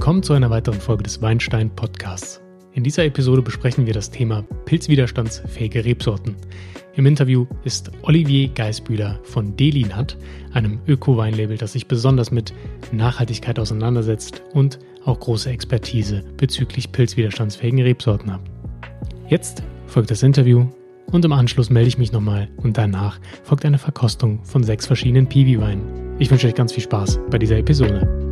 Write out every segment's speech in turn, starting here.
Willkommen zu einer weiteren Folge des Weinstein Podcasts. In dieser Episode besprechen wir das Thema pilzwiderstandsfähige Rebsorten. Im Interview ist Olivier Geisbühler von Delinat, einem Öko-Weinlabel, das sich besonders mit Nachhaltigkeit auseinandersetzt und auch große Expertise bezüglich pilzwiderstandsfähigen Rebsorten hat. Jetzt folgt das Interview und im Anschluss melde ich mich nochmal und danach folgt eine Verkostung von sechs verschiedenen Piwi-Weinen. Ich wünsche euch ganz viel Spaß bei dieser Episode.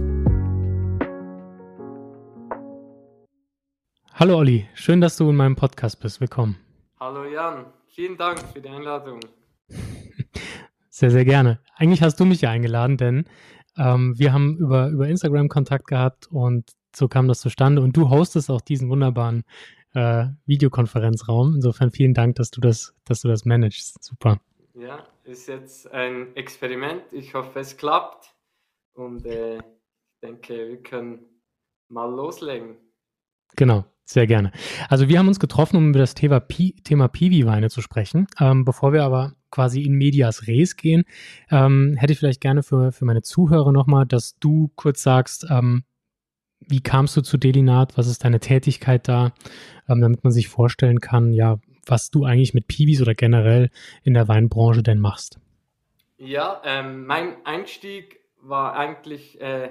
Hallo Olli, schön, dass du in meinem Podcast bist. Willkommen. Hallo Jan, vielen Dank für die Einladung. Sehr, sehr gerne. Eigentlich hast du mich ja eingeladen, denn ähm, wir haben über, über Instagram Kontakt gehabt und so kam das zustande. Und du hostest auch diesen wunderbaren äh, Videokonferenzraum. Insofern vielen Dank, dass du das, dass du das managst. Super. Ja, ist jetzt ein Experiment. Ich hoffe, es klappt. Und äh, ich denke, wir können mal loslegen. Genau. Sehr gerne. Also wir haben uns getroffen, um über das Thema, Pi Thema Piwi-Weine zu sprechen. Ähm, bevor wir aber quasi in medias res gehen, ähm, hätte ich vielleicht gerne für, für meine Zuhörer nochmal, dass du kurz sagst, ähm, wie kamst du zu Delinat, was ist deine Tätigkeit da, ähm, damit man sich vorstellen kann, ja, was du eigentlich mit Piwis oder generell in der Weinbranche denn machst. Ja, ähm, mein Einstieg war eigentlich äh,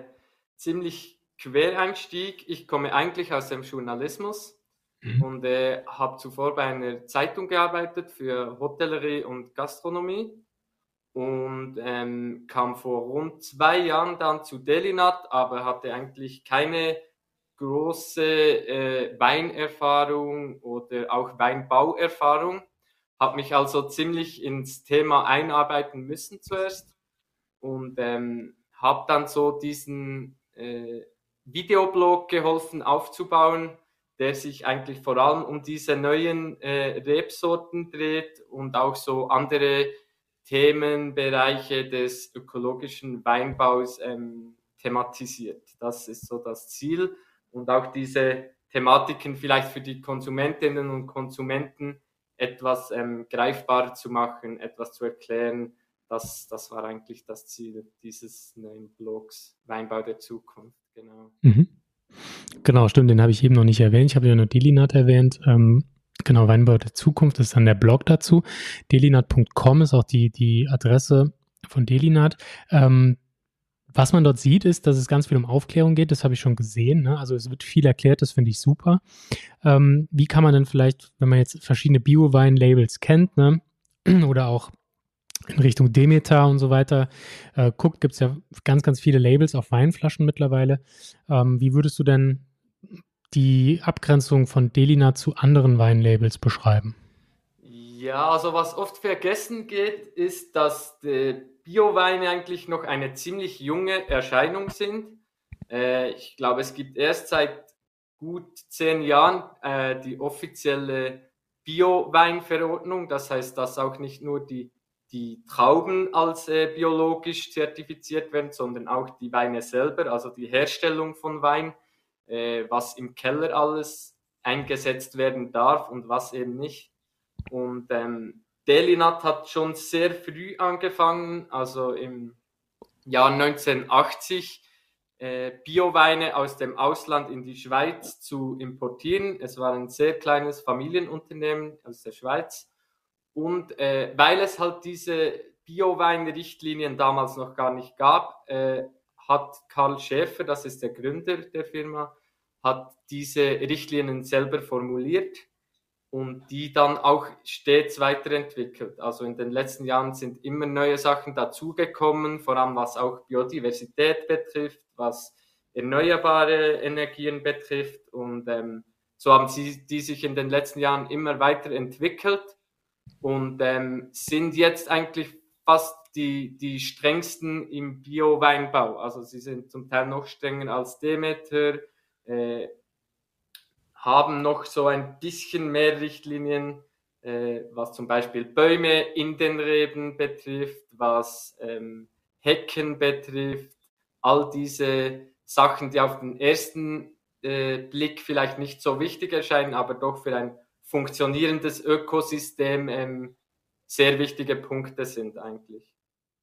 ziemlich Quereinstieg. Ich komme eigentlich aus dem Journalismus mhm. und äh, habe zuvor bei einer Zeitung gearbeitet für Hotellerie und Gastronomie und ähm, kam vor rund zwei Jahren dann zu Delinat, aber hatte eigentlich keine große äh, Weinerfahrung oder auch Weinbauerfahrung. Habe mich also ziemlich ins Thema einarbeiten müssen zuerst und ähm, habe dann so diesen äh, Videoblog geholfen aufzubauen, der sich eigentlich vor allem um diese neuen äh, Rebsorten dreht und auch so andere Themenbereiche des ökologischen Weinbaus ähm, thematisiert. Das ist so das Ziel und auch diese Thematiken vielleicht für die Konsumentinnen und Konsumenten etwas ähm, greifbarer zu machen, etwas zu erklären. Das, das war eigentlich das Ziel dieses neuen Blogs Weinbau der Zukunft genau. Mhm. Genau, stimmt, den habe ich eben noch nicht erwähnt. Ich habe ja nur Delinat erwähnt. Ähm, genau, Weinbau der Zukunft ist dann der Blog dazu. Delinat.com ist auch die, die Adresse von Delinat. Ähm, was man dort sieht, ist, dass es ganz viel um Aufklärung geht. Das habe ich schon gesehen. Ne? Also es wird viel erklärt, das finde ich super. Ähm, wie kann man denn vielleicht, wenn man jetzt verschiedene Bio-Wein-Labels kennt, ne? oder auch in Richtung Demeter und so weiter äh, guckt, gibt es ja ganz, ganz viele Labels auf Weinflaschen mittlerweile. Ähm, wie würdest du denn die Abgrenzung von Delina zu anderen Weinlabels beschreiben? Ja, also was oft vergessen geht, ist, dass die Bioweine eigentlich noch eine ziemlich junge Erscheinung sind. Äh, ich glaube, es gibt erst seit gut zehn Jahren äh, die offizielle Bio-Weinverordnung. Das heißt, dass auch nicht nur die die Trauben als äh, biologisch zertifiziert werden, sondern auch die Weine selber, also die Herstellung von Wein, äh, was im Keller alles eingesetzt werden darf und was eben nicht. Und ähm, Delinat hat schon sehr früh angefangen, also im Jahr 1980 äh, Bioweine aus dem Ausland in die Schweiz zu importieren. Es war ein sehr kleines Familienunternehmen aus der Schweiz und äh, weil es halt diese Bio-Wein-Richtlinien damals noch gar nicht gab, äh, hat Karl Schäfer, das ist der Gründer der Firma, hat diese Richtlinien selber formuliert und die dann auch stets weiterentwickelt. Also in den letzten Jahren sind immer neue Sachen dazugekommen, vor allem was auch Biodiversität betrifft, was erneuerbare Energien betrifft. Und ähm, so haben sie die sich in den letzten Jahren immer weiterentwickelt und ähm, sind jetzt eigentlich fast die, die strengsten im Bio-Weinbau. Also sie sind zum Teil noch strenger als Demeter, äh, haben noch so ein bisschen mehr Richtlinien, äh, was zum Beispiel Bäume in den Reben betrifft, was ähm, Hecken betrifft, all diese Sachen, die auf den ersten äh, Blick vielleicht nicht so wichtig erscheinen, aber doch für ein funktionierendes Ökosystem ähm, sehr wichtige Punkte sind eigentlich.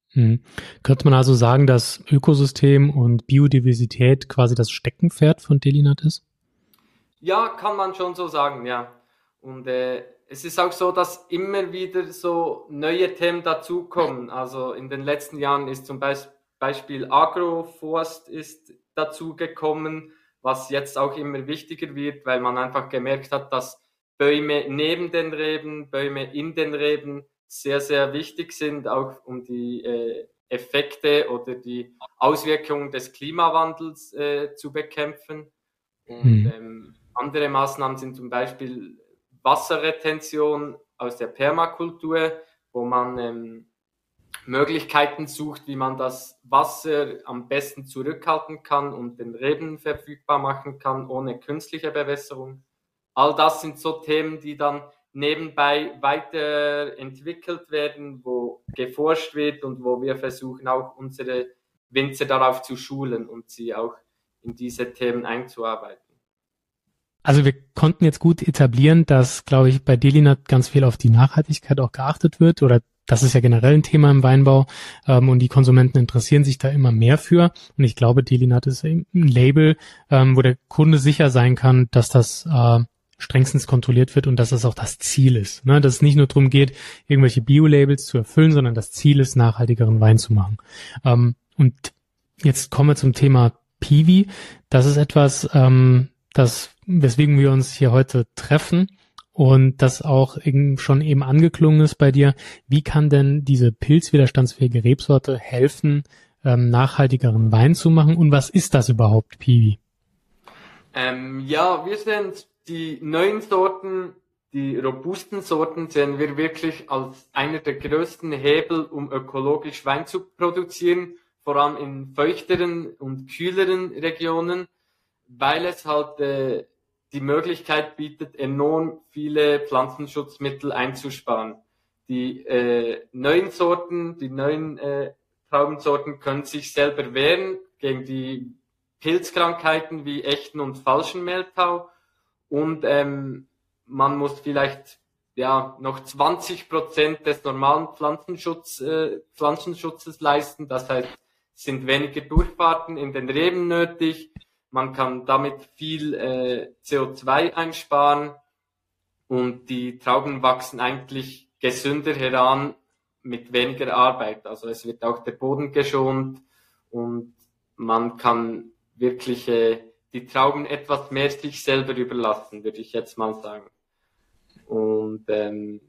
Hm. Könnte man also sagen, dass Ökosystem und Biodiversität quasi das Steckenpferd von Delinat ist? Ja, kann man schon so sagen, ja. Und äh, es ist auch so, dass immer wieder so neue Themen dazukommen. Also in den letzten Jahren ist zum Beispiel Agroforst ist dazugekommen, was jetzt auch immer wichtiger wird, weil man einfach gemerkt hat, dass Bäume neben den Reben, Bäume in den Reben sehr, sehr wichtig sind, auch um die äh, Effekte oder die Auswirkungen des Klimawandels äh, zu bekämpfen. Und hm. ähm, andere Maßnahmen sind zum Beispiel Wasserretention aus der Permakultur, wo man ähm, Möglichkeiten sucht, wie man das Wasser am besten zurückhalten kann und den Reben verfügbar machen kann, ohne künstliche Bewässerung. All das sind so Themen, die dann nebenbei weiterentwickelt werden, wo geforscht wird und wo wir versuchen auch unsere Winzer darauf zu schulen und sie auch in diese Themen einzuarbeiten. Also wir konnten jetzt gut etablieren, dass, glaube ich, bei Delinat ganz viel auf die Nachhaltigkeit auch geachtet wird oder das ist ja generell ein Thema im Weinbau ähm, und die Konsumenten interessieren sich da immer mehr für. Und ich glaube, Delinat ist ein Label, ähm, wo der Kunde sicher sein kann, dass das äh, strengstens kontrolliert wird und dass das auch das Ziel ist. Ne? Dass es nicht nur darum geht, irgendwelche Bio-Labels zu erfüllen, sondern das Ziel ist, nachhaltigeren Wein zu machen. Ähm, und jetzt kommen wir zum Thema Piwi. Das ist etwas, ähm, das, weswegen wir uns hier heute treffen und das auch eben schon eben angeklungen ist bei dir. Wie kann denn diese pilzwiderstandsfähige Rebsorte helfen, ähm, nachhaltigeren Wein zu machen? Und was ist das überhaupt, Piwi? Ähm, ja, wir sind die neuen Sorten, die robusten Sorten sehen wir wirklich als einer der größten Hebel, um ökologisch Wein zu produzieren, vor allem in feuchteren und kühleren Regionen, weil es halt äh, die Möglichkeit bietet, enorm viele Pflanzenschutzmittel einzusparen. Die äh, neuen Sorten, die neuen äh, Traubensorten können sich selber wehren gegen die Pilzkrankheiten wie echten und falschen Mehltau und ähm, man muss vielleicht ja noch 20 Prozent des normalen Pflanzenschutz, äh, Pflanzenschutzes leisten. Das heißt, sind weniger Durchfahrten in den Reben nötig. Man kann damit viel äh, CO2 einsparen und die Trauben wachsen eigentlich gesünder heran mit weniger Arbeit. Also es wird auch der Boden geschont und man kann wirklich äh, die Trauben etwas mehr sich selber überlassen, würde ich jetzt mal sagen. Und ähm,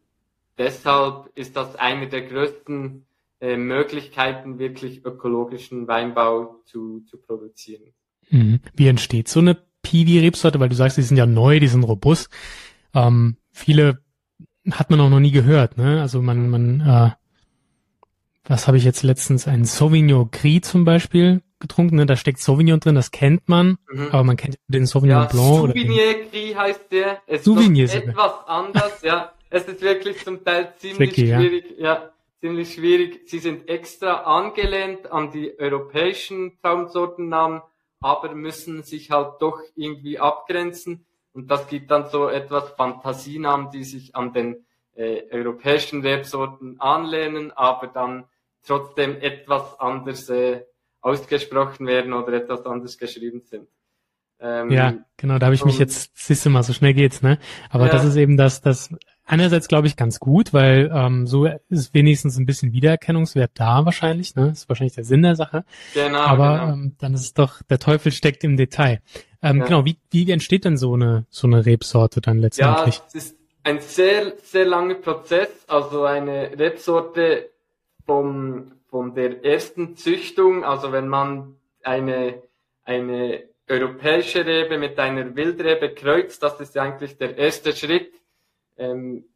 deshalb ist das eine der größten äh, Möglichkeiten, wirklich ökologischen Weinbau zu, zu produzieren. Mhm. Wie entsteht so eine Piwi-Rebsorte? Weil du sagst, die sind ja neu, die sind robust. Ähm, viele hat man auch noch nie gehört. Ne? Also man, man, äh, was habe ich jetzt letztens? Ein Sauvignon Gris zum Beispiel getrunken, ne? da steckt Sauvignon drin, das kennt man, mhm. aber man kennt den Sauvignon ja, Blanc. Souvenir Gris heißt der. Es Souvenir ist etwas anders, ja. Es ist wirklich zum Teil ziemlich Tricky, schwierig, ja. ja. ziemlich schwierig. Sie sind extra angelehnt an die europäischen Traumsortennamen, aber müssen sich halt doch irgendwie abgrenzen. Und das gibt dann so etwas Fantasienamen, die sich an den äh, europäischen Rebsorten anlehnen, aber dann trotzdem etwas anders äh, ausgesprochen werden oder etwas anders geschrieben sind. Ähm, ja, genau, da habe ich mich jetzt, siehst du mal, so schnell geht's, ne? Aber ja. das ist eben das, das einerseits glaube ich ganz gut, weil ähm, so ist wenigstens ein bisschen Wiedererkennungswert da wahrscheinlich, ne? Das ist wahrscheinlich der Sinn der Sache. Genau. Aber genau. Ähm, dann ist es doch, der Teufel steckt im Detail. Ähm, ja. Genau, wie, wie entsteht denn so eine so eine Rebsorte dann letztendlich? Ja, es ist ein sehr, sehr langer Prozess. Also eine Rebsorte vom von der ersten Züchtung, also wenn man eine, eine europäische Rebe mit einer Wildrebe kreuzt, das ist eigentlich der erste Schritt, ähm,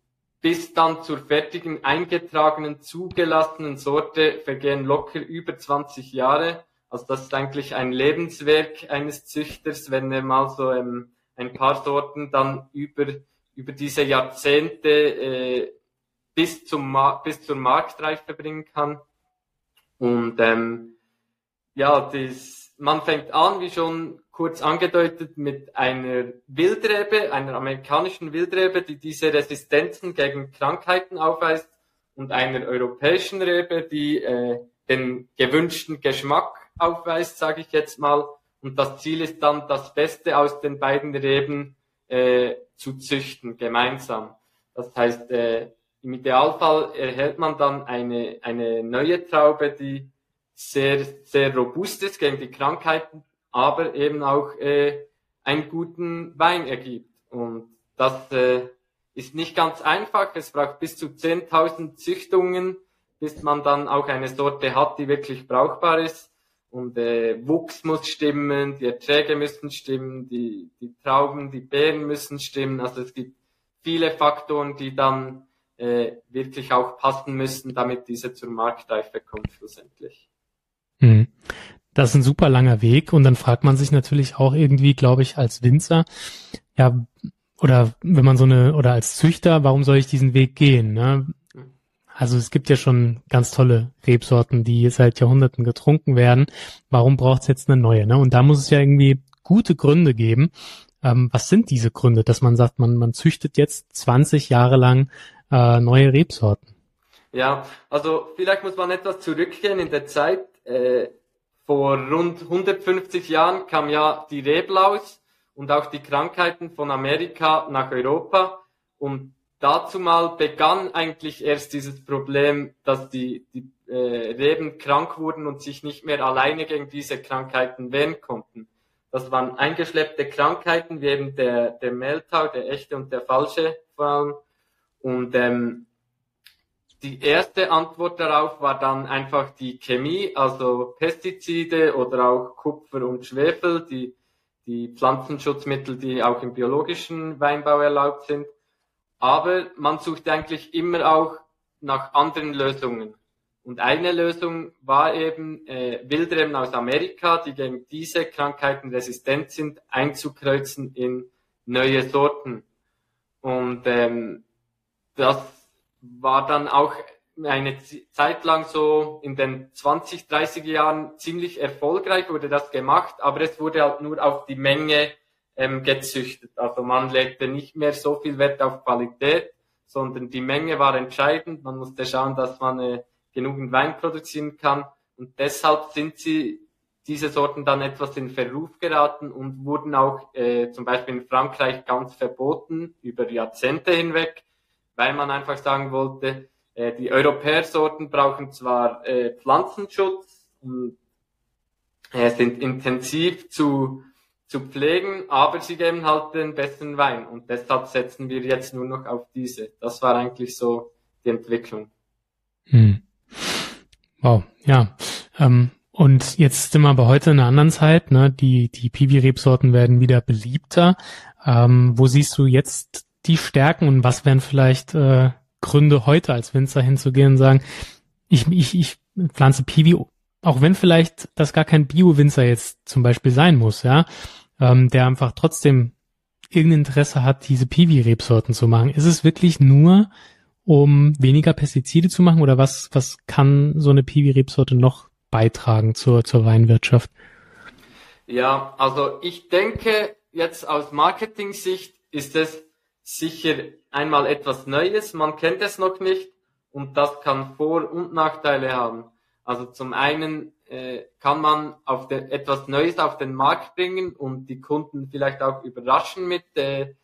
bis dann zur fertigen, eingetragenen, zugelassenen Sorte vergehen locker über 20 Jahre. Also das ist eigentlich ein Lebenswerk eines Züchters, wenn er mal so ähm, ein paar Sorten dann über, über diese Jahrzehnte äh, bis, zum, bis zur Marktreife bringen kann. Und ähm, ja, das, man fängt an, wie schon kurz angedeutet, mit einer Wildrebe, einer amerikanischen Wildrebe, die diese Resistenzen gegen Krankheiten aufweist und einer europäischen Rebe, die äh, den gewünschten Geschmack aufweist, sage ich jetzt mal. Und das Ziel ist dann, das Beste aus den beiden Reben äh, zu züchten, gemeinsam. Das heißt, äh, im Idealfall erhält man dann eine, eine neue Traube, die sehr, sehr robust ist gegen die Krankheiten, aber eben auch äh, einen guten Wein ergibt. Und das äh, ist nicht ganz einfach. Es braucht bis zu 10.000 Züchtungen, bis man dann auch eine Sorte hat, die wirklich brauchbar ist. Und äh, Wuchs muss stimmen, die Erträge müssen stimmen, die, die Trauben, die Beeren müssen stimmen. Also es gibt viele Faktoren, die dann äh, wirklich auch passen müssen, damit diese zur Marktreife kommt schlussendlich. Hm. Das ist ein super langer Weg und dann fragt man sich natürlich auch irgendwie, glaube ich, als Winzer, ja, oder wenn man so eine, oder als Züchter, warum soll ich diesen Weg gehen? Ne? Also es gibt ja schon ganz tolle Rebsorten, die seit Jahrhunderten getrunken werden. Warum braucht es jetzt eine neue? Ne? Und da muss es ja irgendwie gute Gründe geben. Ähm, was sind diese Gründe, dass man sagt, man, man züchtet jetzt 20 Jahre lang äh, neue Rebsorten? Ja, also vielleicht muss man etwas zurückgehen in der Zeit. Äh, vor rund 150 Jahren kam ja die Reblaus und auch die Krankheiten von Amerika nach Europa. Und dazu mal begann eigentlich erst dieses Problem, dass die, die äh, Reben krank wurden und sich nicht mehr alleine gegen diese Krankheiten wehren konnten. Das waren eingeschleppte Krankheiten, wie eben der, der Mehltau, der echte und der falsche vor allem. Und ähm, die erste Antwort darauf war dann einfach die Chemie, also Pestizide oder auch Kupfer und Schwefel, die, die Pflanzenschutzmittel, die auch im biologischen Weinbau erlaubt sind. Aber man sucht eigentlich immer auch nach anderen Lösungen. Und eine Lösung war eben äh, Wildreben aus Amerika, die gegen diese Krankheiten resistent sind, einzukreuzen in neue Sorten. Und ähm, das war dann auch eine Zeit lang so in den 20, 30 Jahren ziemlich erfolgreich wurde das gemacht, aber es wurde halt nur auf die Menge ähm, gezüchtet. Also man legte nicht mehr so viel Wert auf Qualität, sondern die Menge war entscheidend. Man musste schauen, dass man äh, genügend Wein produzieren kann und deshalb sind sie diese Sorten dann etwas in Verruf geraten und wurden auch äh, zum Beispiel in Frankreich ganz verboten über Jahrzehnte hinweg weil man einfach sagen wollte, äh, die Europäersorten brauchen zwar äh, Pflanzenschutz äh, sind intensiv zu, zu pflegen, aber sie geben halt den besten Wein und deshalb setzen wir jetzt nur noch auf diese. Das war eigentlich so die Entwicklung. Hm. Wow, ja. Ähm, und jetzt sind wir aber heute in einer anderen Zeit, ne? Die, die Piwi-Rebsorten werden wieder beliebter. Ähm, wo siehst du jetzt die Stärken und was wären vielleicht äh, Gründe heute als Winzer hinzugehen und sagen, ich, ich, ich pflanze Piwi, auch wenn vielleicht das gar kein Bio-Winzer jetzt zum Beispiel sein muss, ja, ähm, der einfach trotzdem irgendein Interesse hat, diese Piwi-Rebsorten zu machen. Ist es wirklich nur, um weniger Pestizide zu machen oder was, was kann so eine Piwi-Rebsorte noch beitragen zur, zur Weinwirtschaft? Ja, also ich denke, jetzt aus Marketing-Sicht ist es sicher einmal etwas Neues, man kennt es noch nicht und das kann Vor- und Nachteile haben. Also zum einen äh, kann man auf den, etwas Neues auf den Markt bringen und die Kunden vielleicht auch überraschen mit, äh,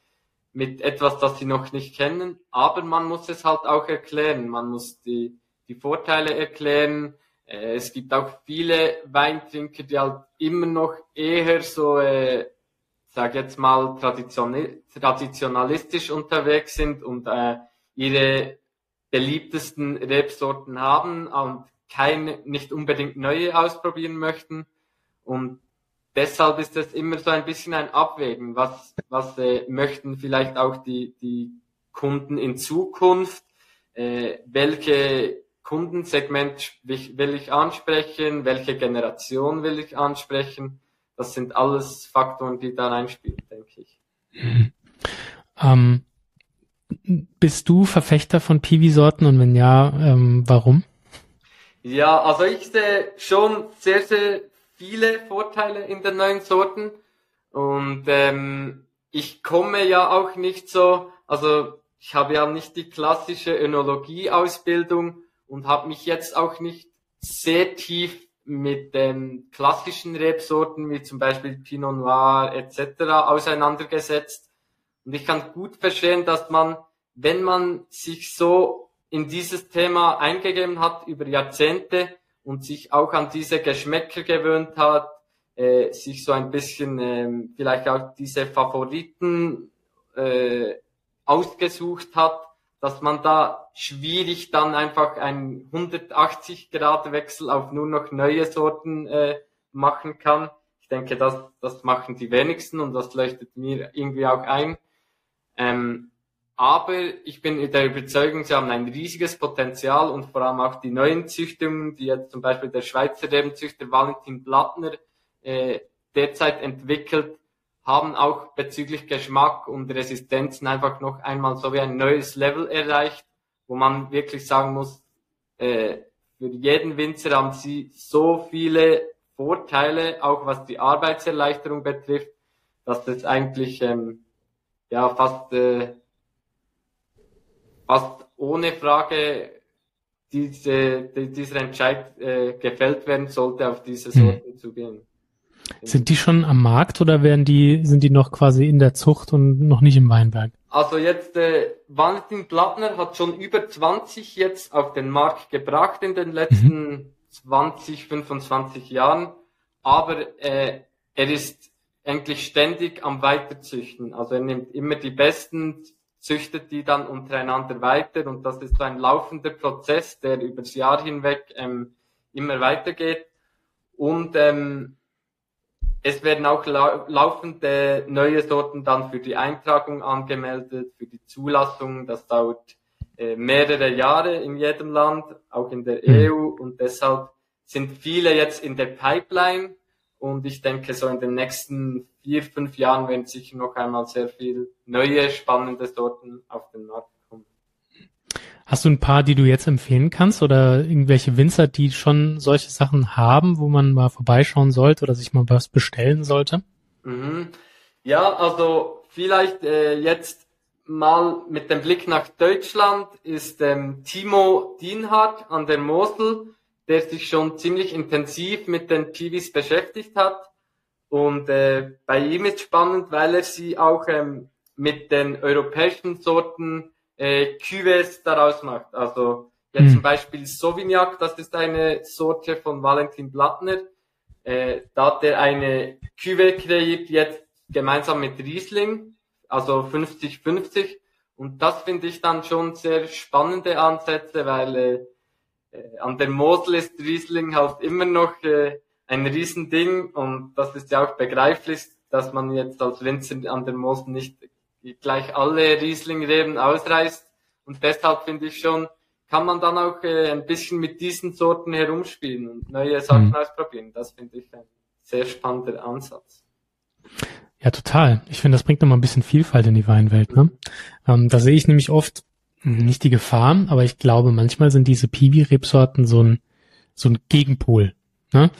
mit etwas, das sie noch nicht kennen, aber man muss es halt auch erklären. Man muss die, die Vorteile erklären. Äh, es gibt auch viele Weintrinker, die halt immer noch eher so äh, sag jetzt mal, traditionalistisch unterwegs sind und äh, ihre beliebtesten Rebsorten haben und keine, nicht unbedingt neue ausprobieren möchten. Und deshalb ist es immer so ein bisschen ein Abwägen. Was, was äh, möchten vielleicht auch die, die Kunden in Zukunft? Äh, welche Kundensegment will ich ansprechen? Welche Generation will ich ansprechen? Das sind alles Faktoren, die da reinspielen, denke ich. Mhm. Ähm, bist du Verfechter von Piwi-Sorten und wenn ja, ähm, warum? Ja, also ich sehe schon sehr, sehr viele Vorteile in den neuen Sorten und ähm, ich komme ja auch nicht so, also ich habe ja nicht die klassische Önologie-Ausbildung und habe mich jetzt auch nicht sehr tief mit den klassischen Rebsorten wie zum Beispiel Pinot Noir etc. auseinandergesetzt. Und ich kann gut verstehen, dass man, wenn man sich so in dieses Thema eingegeben hat über Jahrzehnte und sich auch an diese Geschmäcker gewöhnt hat, äh, sich so ein bisschen äh, vielleicht auch diese Favoriten äh, ausgesucht hat, dass man da schwierig dann einfach einen 180 Grad Wechsel auf nur noch neue Sorten äh, machen kann. Ich denke, das, das machen die wenigsten und das leuchtet mir irgendwie auch ein. Ähm, aber ich bin der Überzeugung, sie haben ein riesiges Potenzial und vor allem auch die neuen Züchtungen, die jetzt zum Beispiel der Schweizer Rebenzüchter Valentin Blattner äh, derzeit entwickelt, haben auch bezüglich Geschmack und Resistenzen einfach noch einmal so wie ein neues Level erreicht, wo man wirklich sagen muss, äh, für jeden Winzer haben sie so viele Vorteile, auch was die Arbeitserleichterung betrifft, dass das eigentlich ähm, ja fast äh, fast ohne Frage diese, dieser Entscheid äh, gefällt werden sollte, auf diese hm. Sorten hm. zu gehen. Sind die schon am Markt oder werden die, sind die noch quasi in der Zucht und noch nicht im Weinberg? Also jetzt, äh, Valentin Plattner hat schon über 20 jetzt auf den Markt gebracht in den letzten mhm. 20, 25 Jahren. Aber äh, er ist eigentlich ständig am Weiterzüchten. Also er nimmt immer die besten, züchtet die dann untereinander weiter und das ist ein laufender Prozess, der übers Jahr hinweg ähm, immer weitergeht. Und ähm, es werden auch laufende neue Sorten dann für die Eintragung angemeldet, für die Zulassung. Das dauert äh, mehrere Jahre in jedem Land, auch in der mhm. EU. Und deshalb sind viele jetzt in der Pipeline. Und ich denke, so in den nächsten vier, fünf Jahren werden sicher noch einmal sehr viel neue, spannende Sorten auf den Markt Hast du ein paar, die du jetzt empfehlen kannst oder irgendwelche Winzer, die schon solche Sachen haben, wo man mal vorbeischauen sollte oder sich mal was bestellen sollte? Mhm. Ja, also vielleicht äh, jetzt mal mit dem Blick nach Deutschland ist ähm, Timo Dienhardt an der Mosel, der sich schon ziemlich intensiv mit den Piwis beschäftigt hat. Und äh, bei ihm ist spannend, weil er sie auch ähm, mit den europäischen Sorten äh, Cuvées daraus macht. Also jetzt mhm. zum Beispiel Sauvignac, das ist eine Sorte von Valentin Blattner. Äh, da hat er eine Cuvée kreiert, jetzt gemeinsam mit Riesling, also 50-50. Und das finde ich dann schon sehr spannende Ansätze, weil äh, äh, an der Mosel ist Riesling halt immer noch äh, ein Riesending und das ist ja auch begreiflich, dass man jetzt als Winzer an der Mosel nicht gleich alle Rieslingreben ausreißt. Und deshalb finde ich schon, kann man dann auch äh, ein bisschen mit diesen Sorten herumspielen und neue Sachen mhm. ausprobieren. Das finde ich ein sehr spannender Ansatz. Ja, total. Ich finde, das bringt nochmal ein bisschen Vielfalt in die Weinwelt. Ne? Ähm, da sehe ich nämlich oft nicht die Gefahr, aber ich glaube, manchmal sind diese Piwi-Rebsorten so ein, so ein Gegenpol. Ne?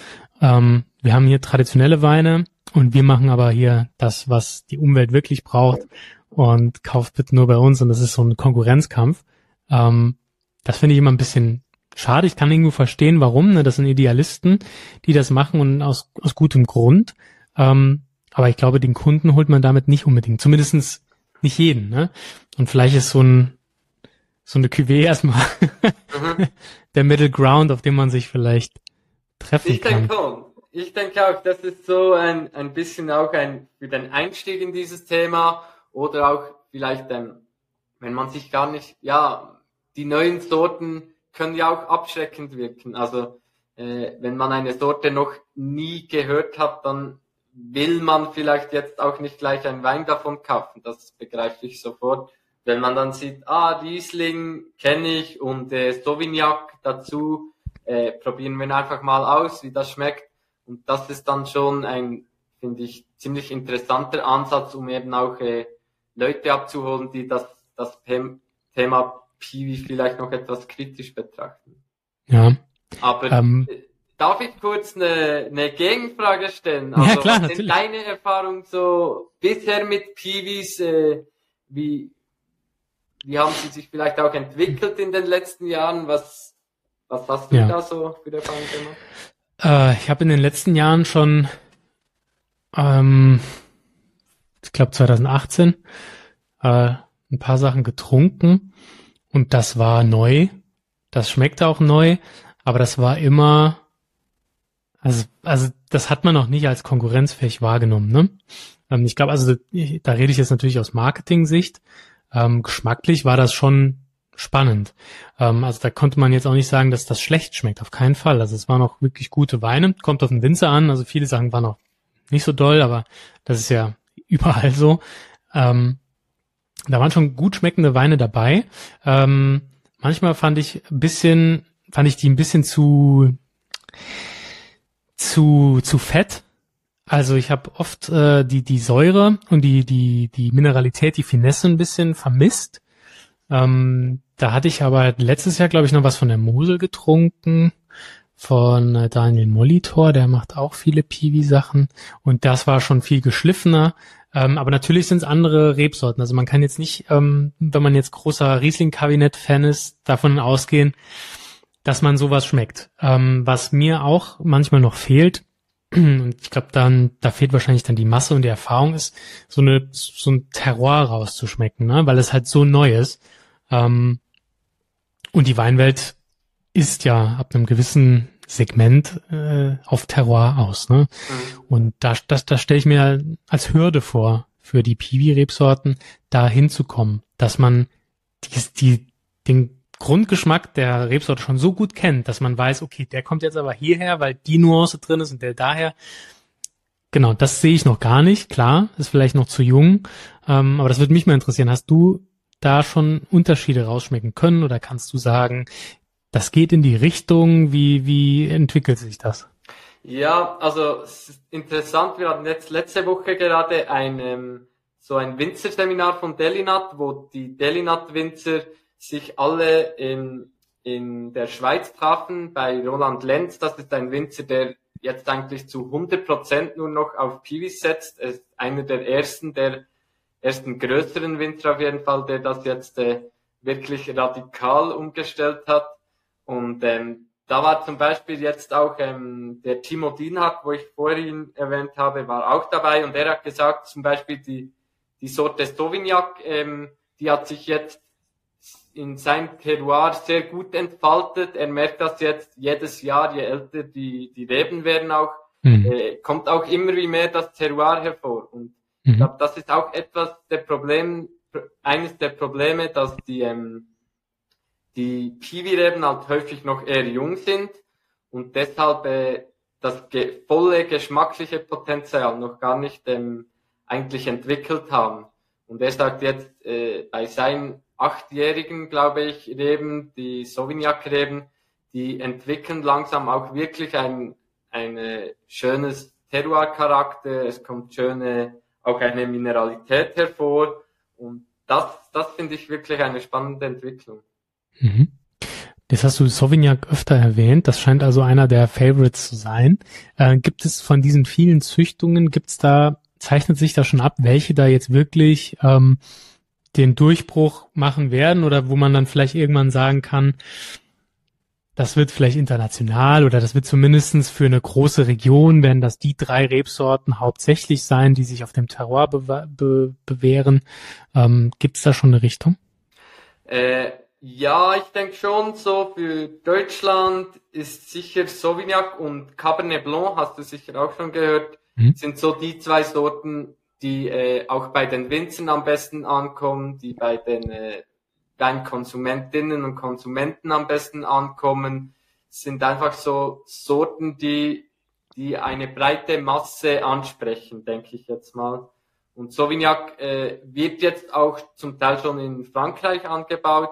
Ähm, wir haben hier traditionelle Weine und wir machen aber hier das, was die Umwelt wirklich braucht und kauft bitte nur bei uns und das ist so ein Konkurrenzkampf. Ähm, das finde ich immer ein bisschen schade. Ich kann irgendwo verstehen, warum. Ne? Das sind Idealisten, die das machen und aus, aus gutem Grund. Ähm, aber ich glaube, den Kunden holt man damit nicht unbedingt. Zumindestens nicht jeden. Ne? Und vielleicht ist so ein so eine Cuvée erstmal mhm. der Middle Ground, auf dem man sich vielleicht treffen ich kann. Denke Ich denke auch, das ist so ein, ein bisschen auch ein, für den Einstieg in dieses Thema oder auch vielleicht, ähm, wenn man sich gar nicht, ja, die neuen Sorten können ja auch abschreckend wirken. Also äh, wenn man eine Sorte noch nie gehört hat, dann will man vielleicht jetzt auch nicht gleich einen Wein davon kaufen. Das begreife ich sofort. Wenn man dann sieht, ah, Riesling kenne ich und äh, Sauvignac dazu, äh, probieren wir einfach mal aus, wie das schmeckt. Und das ist dann schon ein, finde ich, ziemlich interessanter Ansatz, um eben auch äh, Leute abzuholen, die das, das Thema Piwi vielleicht noch etwas kritisch betrachten. Ja. Aber ähm, darf ich kurz eine, eine Gegenfrage stellen? Also, ja, klar, was natürlich. deine Erfahrung so bisher mit Piwis? Äh, wie, wie haben sie sich vielleicht auch entwickelt in den letzten Jahren? Was, Was hast du ja. da so für Erfahrungen gemacht? Äh, ich habe in den letzten Jahren schon, ähm, ich glaube 2018, äh, ein paar Sachen getrunken und das war neu. Das schmeckte auch neu, aber das war immer, also, also das hat man noch nicht als konkurrenzfähig wahrgenommen. Ne? Ähm, ich glaube, also da rede ich jetzt natürlich aus Marketing-Sicht. Ähm, geschmacklich war das schon spannend. Ähm, also da konnte man jetzt auch nicht sagen, dass das schlecht schmeckt, auf keinen Fall. Also es waren auch wirklich gute Weine, kommt auf den Winzer an. Also viele Sachen waren auch nicht so doll, aber das ist ja überall so. Ähm, da waren schon gut schmeckende Weine dabei. Ähm, manchmal fand ich ein bisschen, fand ich die ein bisschen zu zu zu fett. Also ich habe oft äh, die die Säure und die die die Mineralität, die Finesse ein bisschen vermisst. Ähm, da hatte ich aber letztes Jahr, glaube ich, noch was von der Mosel getrunken von äh, Daniel Molitor, der macht auch viele Piwi-Sachen und das war schon viel geschliffener. Ähm, aber natürlich sind es andere Rebsorten. Also man kann jetzt nicht, ähm, wenn man jetzt großer Riesling-Kabinett-Fan ist, davon ausgehen, dass man sowas schmeckt. Ähm, was mir auch manchmal noch fehlt, und ich glaube, dann da fehlt wahrscheinlich dann die Masse und die Erfahrung ist, so eine so ein Terroir rauszuschmecken, ne? weil es halt so neu ist. Ähm, und die Weinwelt ist ja ab einem gewissen Segment äh, auf Terroir aus. Ne? Mhm. Und da, das, das stelle ich mir als Hürde vor für die Piwi-Rebsorten, da hinzukommen, dass man die, die, den Grundgeschmack der Rebsorte schon so gut kennt, dass man weiß, okay, der kommt jetzt aber hierher, weil die Nuance drin ist und der daher. Genau, das sehe ich noch gar nicht. Klar, ist vielleicht noch zu jung, ähm, aber das würde mich mal interessieren. Hast du da schon Unterschiede rausschmecken können oder kannst du sagen, das geht in die Richtung, wie, wie entwickelt sich das? Ja, also interessant, wir hatten jetzt letzte Woche gerade ein, ähm, so ein Winzerseminar von Delinat, wo die Delinat-Winzer sich alle in, in der Schweiz trafen, bei Roland Lenz, das ist ein Winzer, der jetzt eigentlich zu 100% nur noch auf Piwis setzt, er ist einer der ersten, der ersten größeren Winzer auf jeden Fall, der das jetzt äh, wirklich radikal umgestellt hat. Und ähm, da war zum Beispiel jetzt auch ähm, der Timo Dienhardt, wo ich vorhin erwähnt habe, war auch dabei und er hat gesagt, zum Beispiel die, die Sorte Sauvignac, ähm, die hat sich jetzt in seinem Terroir sehr gut entfaltet. Er merkt das jetzt jedes Jahr, je älter die, die Reben werden auch, mhm. äh, kommt auch immer wie mehr das Terroir hervor. Und mhm. ich glaube, das ist auch etwas der Problem, eines der Probleme, dass die, ähm, die Piwi-Reben halt häufig noch eher jung sind und deshalb äh, das ge volle geschmackliche Potenzial noch gar nicht ähm, eigentlich entwickelt haben. Und er sagt jetzt, äh, bei seinen achtjährigen, glaube ich, Reben, die Sauvignac-Reben, die entwickeln langsam auch wirklich ein, ein schönes Terroir-Charakter, es kommt schöne, auch eine Mineralität hervor und das, das finde ich wirklich eine spannende Entwicklung. Mhm. Jetzt hast du Sauvignac öfter erwähnt. Das scheint also einer der Favorites zu sein. Äh, gibt es von diesen vielen Züchtungen, gibt es da, zeichnet sich da schon ab, welche da jetzt wirklich ähm, den Durchbruch machen werden oder wo man dann vielleicht irgendwann sagen kann, das wird vielleicht international oder das wird zumindestens für eine große Region, werden das die drei Rebsorten hauptsächlich sein, die sich auf dem Terroir be be bewähren. Ähm, Gibt es da schon eine Richtung? Äh, ja, ich denke schon so für Deutschland ist sicher Sauvignac und Cabernet Blanc, hast du sicher auch schon gehört, mhm. sind so die zwei Sorten, die äh, auch bei den Winzern am besten ankommen, die bei den äh, Weinkonsumentinnen und Konsumenten am besten ankommen, sind einfach so Sorten, die, die eine breite Masse ansprechen, denke ich jetzt mal. Und Sauvignac äh, wird jetzt auch zum Teil schon in Frankreich angebaut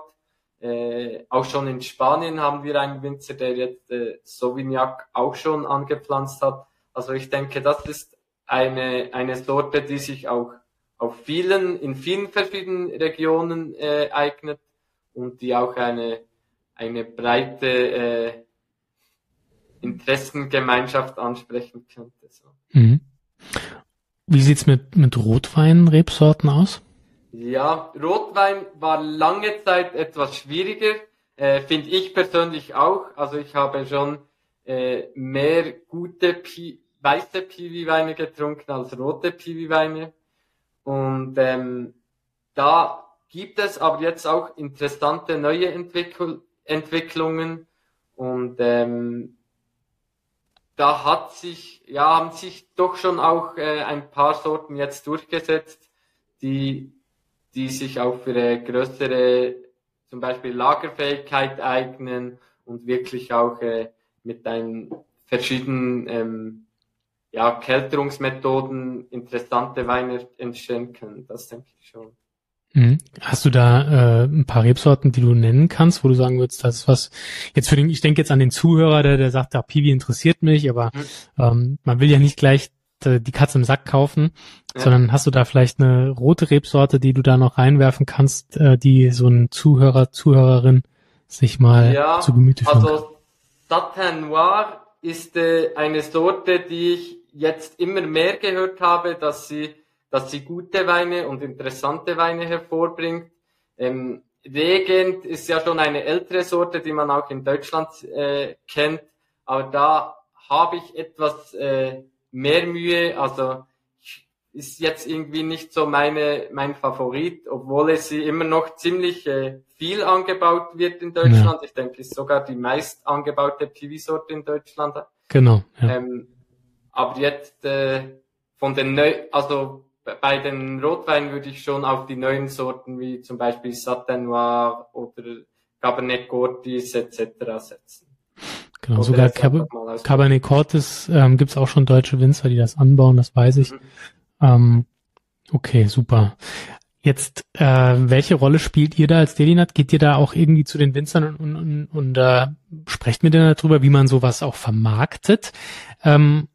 äh, auch schon in Spanien haben wir einen Winzer, der jetzt äh, Sauvignac auch schon angepflanzt hat. Also ich denke, das ist eine, eine Sorte, die sich auch auf vielen, in vielen verschiedenen Regionen äh, eignet und die auch eine, eine breite äh, Interessengemeinschaft ansprechen könnte. So. Mhm. Wie sieht's mit, mit Rotwein-Rebsorten aus? Ja, Rotwein war lange Zeit etwas schwieriger. Äh, Finde ich persönlich auch. Also ich habe schon äh, mehr gute Pi weiße Piwi-Weine getrunken als rote Piwi-Weine. Und ähm, da gibt es aber jetzt auch interessante neue Entwickel Entwicklungen. Und ähm, da hat sich, ja, haben sich doch schon auch äh, ein paar Sorten jetzt durchgesetzt, die, die sich auch für eine größere, zum Beispiel Lagerfähigkeit eignen und wirklich auch äh, mit einen verschiedenen ähm, ja, Kälterungsmethoden interessante Weine entstehen können. Das denke ich schon. Mhm. Hast du da äh, ein paar Rebsorten, die du nennen kannst, wo du sagen würdest, das ist was jetzt für den, ich denke jetzt an den Zuhörer, der, der sagt, ja, Piwi interessiert mich, aber mhm. ähm, man will ja nicht gleich die Katze im Sack kaufen, ja. sondern hast du da vielleicht eine rote Rebsorte, die du da noch reinwerfen kannst, äh, die so ein Zuhörer, Zuhörerin sich mal ja, zu Gemüte führen also Satin Noir ist äh, eine Sorte, die ich jetzt immer mehr gehört habe, dass sie dass sie gute Weine und interessante Weine hervorbringt. Ähm, Regent ist ja schon eine ältere Sorte, die man auch in Deutschland äh, kennt, aber da habe ich etwas äh, mehr Mühe. Also ist jetzt irgendwie nicht so meine mein Favorit, obwohl es sie immer noch ziemlich äh, viel angebaut wird in Deutschland. Ja. Ich denke, es ist sogar die meist angebaute Piwi-Sorte in Deutschland. Genau. Ja. Ähm, aber jetzt äh, von den neu, also bei den Rotweinen würde ich schon auf die neuen Sorten wie zum Beispiel Satin Noir oder Cabernet Cortis etc. setzen. Genau, oder sogar Cab Cabernet Cortis ähm, gibt es auch schon deutsche Winzer, die das anbauen, das weiß ich. Mhm. Ähm, okay, super. Jetzt, äh, welche Rolle spielt ihr da als Delinat? Geht ihr da auch irgendwie zu den Winzern und, und, und, und äh, sprecht mit denen darüber, wie man sowas auch vermarktet? Ähm,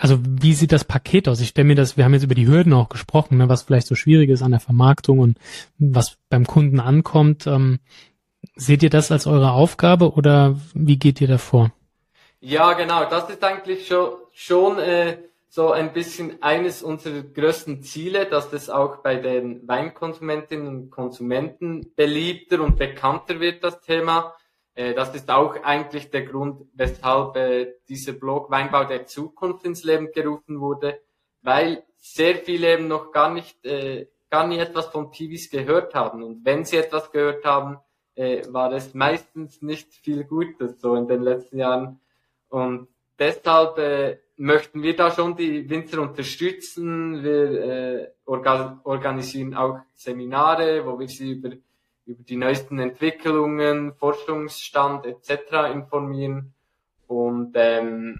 also wie sieht das Paket aus? Ich stelle mir das, wir haben jetzt über die Hürden auch gesprochen, ne, was vielleicht so schwierig ist an der Vermarktung und was beim Kunden ankommt. Ähm, seht ihr das als eure Aufgabe oder wie geht ihr davor? Ja, genau, das ist eigentlich schon, schon äh, so ein bisschen eines unserer größten Ziele, dass das auch bei den Weinkonsumentinnen und Konsumenten beliebter und bekannter wird, das Thema. Äh, das ist auch eigentlich der Grund, weshalb äh, dieser Blog Weinbau der Zukunft ins Leben gerufen wurde, weil sehr viele eben noch gar nicht, äh, gar nie etwas von Piwis gehört haben. Und wenn sie etwas gehört haben, war es meistens nicht viel Gutes so in den letzten Jahren. Und deshalb möchten wir da schon die Winzer unterstützen. Wir organisieren auch Seminare, wo wir sie über über die neuesten Entwicklungen, Forschungsstand etc. informieren. Und ähm,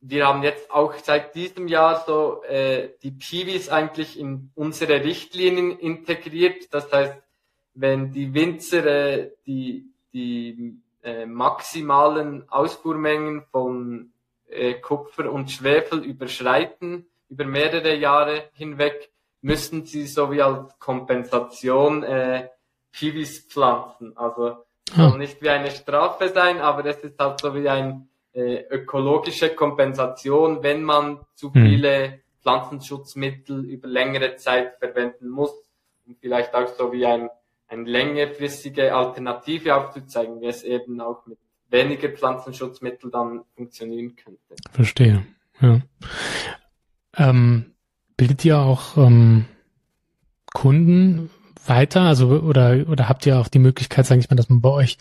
wir haben jetzt auch seit diesem Jahr so äh, die Piwis eigentlich in unsere Richtlinien integriert. Das heißt, wenn die Winzer äh, die, die äh, maximalen Ausfuhrmengen von äh, Kupfer und Schwefel überschreiten über mehrere Jahre hinweg, müssen sie so wie als Kompensation äh, Kiwis pflanzen. Also soll hm. nicht wie eine Strafe sein, aber es ist halt so wie eine äh, ökologische Kompensation, wenn man zu hm. viele Pflanzenschutzmittel über längere Zeit verwenden muss und vielleicht auch so wie ein, eine längerfristige Alternative aufzuzeigen, wie es eben auch mit weniger Pflanzenschutzmittel dann funktionieren könnte. Verstehe. Ja. Ähm, Bildet ihr auch ähm, Kunden weiter? Also oder oder habt ihr auch die Möglichkeit, sage ich mal, dass man bei euch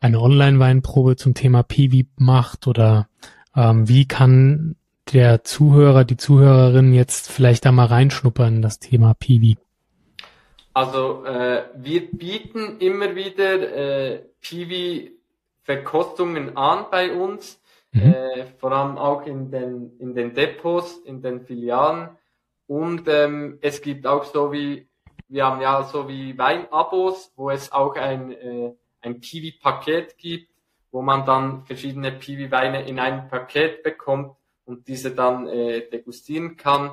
eine Online-Weinprobe zum Thema Piwi macht oder ähm, wie kann der Zuhörer, die Zuhörerin jetzt vielleicht da mal reinschnuppern in das Thema Piwi? Also äh, wir bieten immer wieder äh, Piwi-Verkostungen an bei uns, mhm. äh, vor allem auch in den, in den Depots, in den Filialen. Und ähm, es gibt auch so wie, wir haben ja so wie Weinabos, wo es auch ein, äh, ein Piwi-Paket gibt, wo man dann verschiedene Piwi-Weine in einem Paket bekommt und diese dann äh, degustieren kann.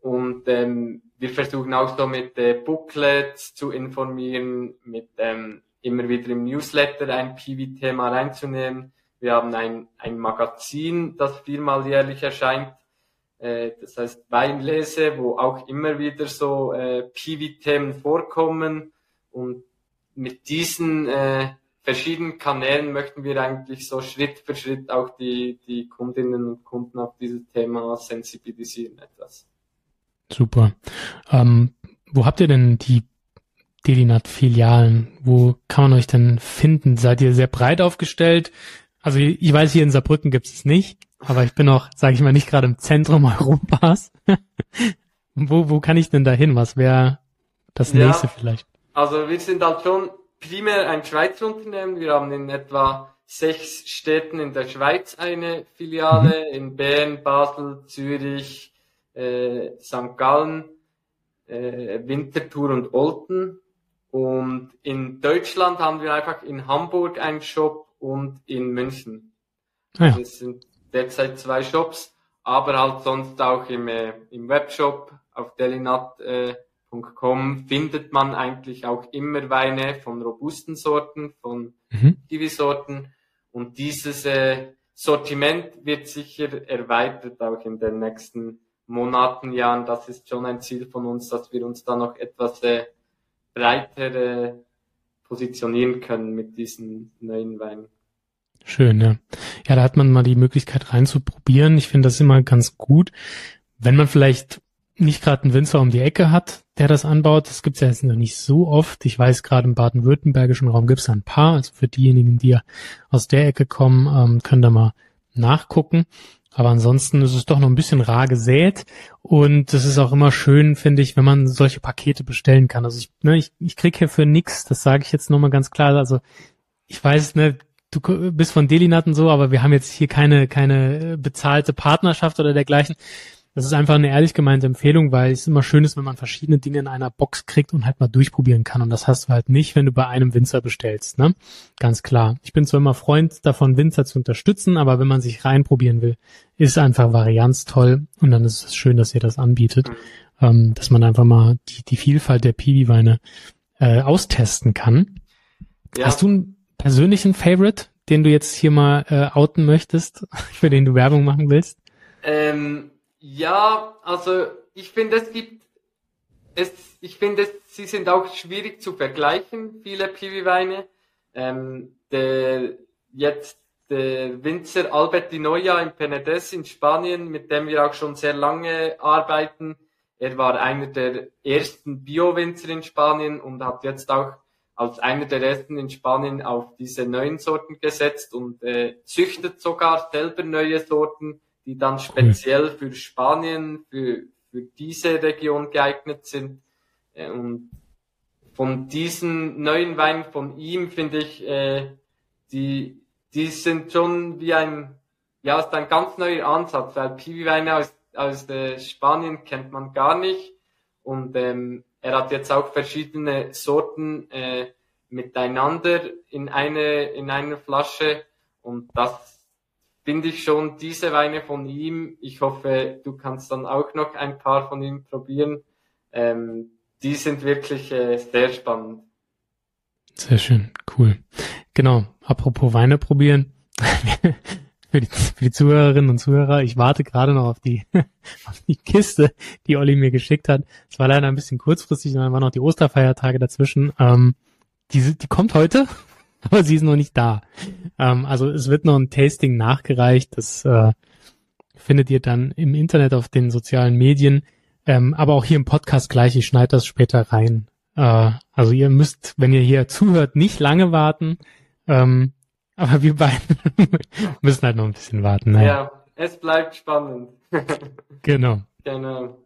Und ähm, wir versuchen auch so mit äh, Booklets zu informieren, mit ähm, immer wieder im Newsletter ein Piwi-Thema reinzunehmen. Wir haben ein, ein Magazin, das viermal jährlich erscheint, äh, das heißt Weinlese, wo auch immer wieder so äh, Piwi-Themen vorkommen und mit diesen äh, verschiedenen Kanälen möchten wir eigentlich so Schritt für Schritt auch die, die Kundinnen und Kunden auf dieses Thema sensibilisieren etwas. Super. Ähm, wo habt ihr denn die Delinat-Filialen? Wo kann man euch denn finden? Seid ihr sehr breit aufgestellt? Also ich weiß, hier in Saarbrücken gibt es nicht, aber ich bin auch, sage ich mal, nicht gerade im Zentrum Europas. wo, wo kann ich denn da hin? Was wäre das ja, nächste vielleicht? Also wir sind halt schon primär ein Schweizer Unternehmen. Wir haben in etwa sechs Städten in der Schweiz eine Filiale, mhm. in Bern, Basel, Zürich, äh, St. Gallen, äh, Winterthur und Olten. Und in Deutschland haben wir einfach in Hamburg einen Shop und in München. Ah ja. Das sind derzeit zwei Shops, aber halt sonst auch im, äh, im Webshop auf delinat.com äh, findet man eigentlich auch immer Weine von robusten Sorten, von mhm. Kiwi-Sorten. Und dieses äh, Sortiment wird sicher erweitert auch in den nächsten Monaten, Jahren. Das ist schon ein Ziel von uns, dass wir uns da noch etwas äh, breiter äh, positionieren können mit diesen neuen Weinen. Schön, ja. Ja, da hat man mal die Möglichkeit reinzuprobieren. Ich finde das immer ganz gut, wenn man vielleicht nicht gerade einen Winzer um die Ecke hat, der das anbaut. Das gibt's ja jetzt noch nicht so oft. Ich weiß, gerade im baden-württembergischen Raum gibt's ein paar. Also für diejenigen, die aus der Ecke kommen, ähm, können da mal nachgucken. Aber ansonsten ist es doch noch ein bisschen rar gesät. Und es ist auch immer schön, finde ich, wenn man solche Pakete bestellen kann. Also ich, ne, ich, ich krieg hier für nix, das sage ich jetzt nochmal ganz klar. Also ich weiß, ne, du bist von Delinat und so, aber wir haben jetzt hier keine, keine bezahlte Partnerschaft oder dergleichen. Das ist einfach eine ehrlich gemeinte Empfehlung, weil es immer schön ist, wenn man verschiedene Dinge in einer Box kriegt und halt mal durchprobieren kann. Und das hast du halt nicht, wenn du bei einem Winzer bestellst, ne? Ganz klar. Ich bin zwar immer Freund davon, Winzer zu unterstützen, aber wenn man sich reinprobieren will, ist einfach Varianz toll. Und dann ist es schön, dass ihr das anbietet, ähm, dass man einfach mal die, die Vielfalt der Piwi-Weine äh, austesten kann. Ja. Hast du einen persönlichen Favorite, den du jetzt hier mal äh, outen möchtest, für den du Werbung machen willst? Ähm ja, also ich finde, es gibt es, ich finde, sie sind auch schwierig zu vergleichen, viele Piwi-Weine. Ähm, der, jetzt der Winzer Albert Di Noia in Penedès in Spanien, mit dem wir auch schon sehr lange arbeiten. Er war einer der ersten Bio-Winzer in Spanien und hat jetzt auch als einer der ersten in Spanien auf diese neuen Sorten gesetzt und äh, züchtet sogar selber neue Sorten die dann speziell für Spanien, für, für diese Region geeignet sind. Äh, und von diesen neuen Weinen von ihm finde ich, äh, die, die sind schon wie ein, ja, ist ein ganz neuer Ansatz, weil Piwi-Weine aus, aus äh, Spanien kennt man gar nicht. Und ähm, er hat jetzt auch verschiedene Sorten äh, miteinander in eine in einer Flasche und das finde ich schon diese Weine von ihm. Ich hoffe, du kannst dann auch noch ein paar von ihm probieren. Ähm, die sind wirklich äh, sehr spannend. Sehr schön, cool. Genau, apropos Weine probieren. für, die, für die Zuhörerinnen und Zuhörer, ich warte gerade noch auf die, auf die Kiste, die Olli mir geschickt hat. Es war leider ein bisschen kurzfristig, dann waren noch die Osterfeiertage dazwischen. Ähm, die, die kommt heute, aber sie ist noch nicht da. Ähm, also es wird noch ein Tasting nachgereicht. Das äh, findet ihr dann im Internet auf den sozialen Medien. Ähm, aber auch hier im Podcast gleich. Ich schneide das später rein. Äh, also ihr müsst, wenn ihr hier zuhört, nicht lange warten. Ähm, aber wir beiden müssen halt noch ein bisschen warten. Naja. Ja, es bleibt spannend. genau. Genau.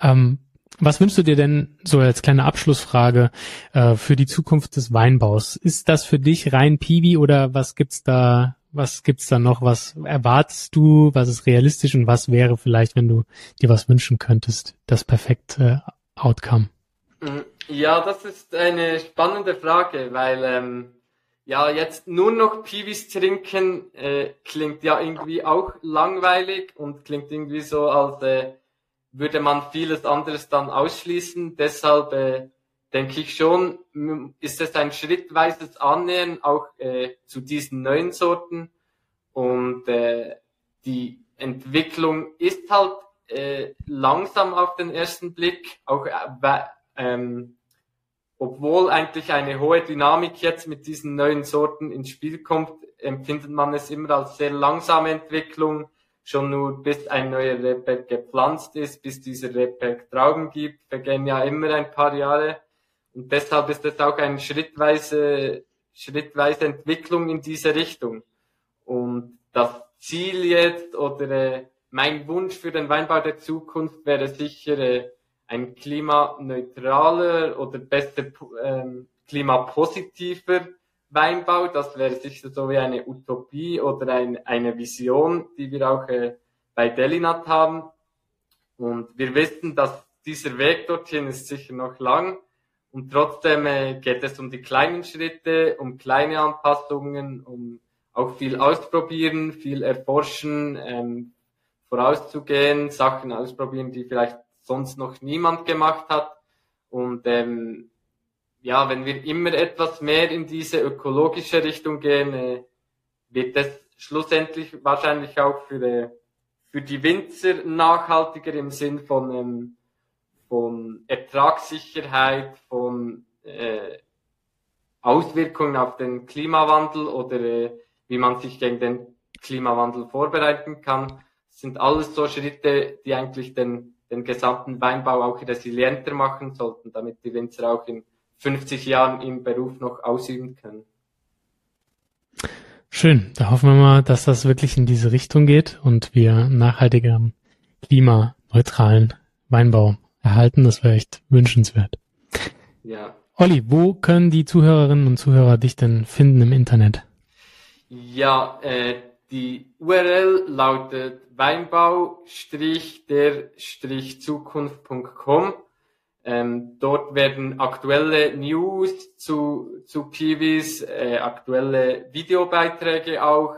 Ähm, was wünschst du dir denn so als kleine Abschlussfrage äh, für die Zukunft des Weinbaus? Ist das für dich rein Piwi oder was gibt's da? Was gibt's da noch? Was erwartest du? Was ist realistisch und was wäre vielleicht, wenn du dir was wünschen könntest, das perfekte Outcome? Mm, ja, das ist eine spannende Frage, weil ähm, ja jetzt nur noch Piwis trinken äh, klingt ja irgendwie auch langweilig und klingt irgendwie so als äh, würde man vieles anderes dann ausschließen. Deshalb äh, denke ich schon, ist es ein schrittweises Annähern auch äh, zu diesen neuen Sorten. Und äh, die Entwicklung ist halt äh, langsam auf den ersten Blick, auch äh, ähm, obwohl eigentlich eine hohe Dynamik jetzt mit diesen neuen Sorten ins Spiel kommt, empfindet man es immer als sehr langsame Entwicklung. Schon nur bis ein neuer Rebberg gepflanzt ist, bis dieser Rebberg Trauben gibt, vergehen ja immer ein paar Jahre. Und deshalb ist es auch eine schrittweise, schrittweise Entwicklung in diese Richtung. Und das Ziel jetzt oder äh, mein Wunsch für den Weinbau der Zukunft wäre sicher äh, ein klimaneutraler oder besser ähm, klimapositiver Weinbau. Das wäre sicher so wie eine Utopie oder ein, eine Vision, die wir auch äh, bei Delinat haben. Und wir wissen, dass dieser Weg dorthin ist sicher noch lang. Und trotzdem äh, geht es um die kleinen Schritte, um kleine Anpassungen, um auch viel ausprobieren, viel erforschen, ähm, vorauszugehen, Sachen ausprobieren, die vielleicht sonst noch niemand gemacht hat. Und ähm, ja, wenn wir immer etwas mehr in diese ökologische Richtung gehen, äh, wird es schlussendlich wahrscheinlich auch für, äh, für die Winzer nachhaltiger im Sinn von, ähm, von Ertragssicherheit, von äh, Auswirkungen auf den Klimawandel oder äh, wie man sich gegen den Klimawandel vorbereiten kann, sind alles so Schritte, die eigentlich den, den gesamten Weinbau auch resilienter machen sollten, damit die Winzer auch in 50 Jahren im Beruf noch ausüben können. Schön. Da hoffen wir mal, dass das wirklich in diese Richtung geht und wir nachhaltigeren, klimaneutralen Weinbau erhalten. Das wäre echt wünschenswert. Ja. Olli, wo können die Zuhörerinnen und Zuhörer dich denn finden im Internet? Ja, äh, die URL lautet weinbau-der-zukunft.com. Ähm, dort werden aktuelle News zu, zu Kiwis, äh, aktuelle Videobeiträge auch.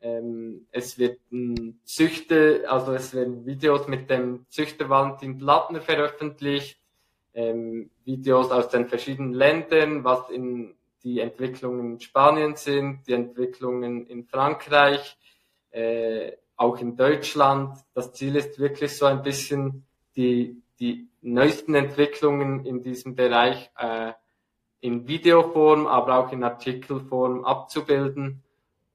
Ähm, es wird ein Züchter, also es werden Videos mit dem Züchter Valentin Blattner veröffentlicht, ähm, Videos aus den verschiedenen Ländern, was in die Entwicklungen in Spanien sind, die Entwicklungen in Frankreich, äh, auch in Deutschland. Das Ziel ist wirklich so ein bisschen die, die neuesten Entwicklungen in diesem Bereich äh, in Videoform, aber auch in Artikelform abzubilden.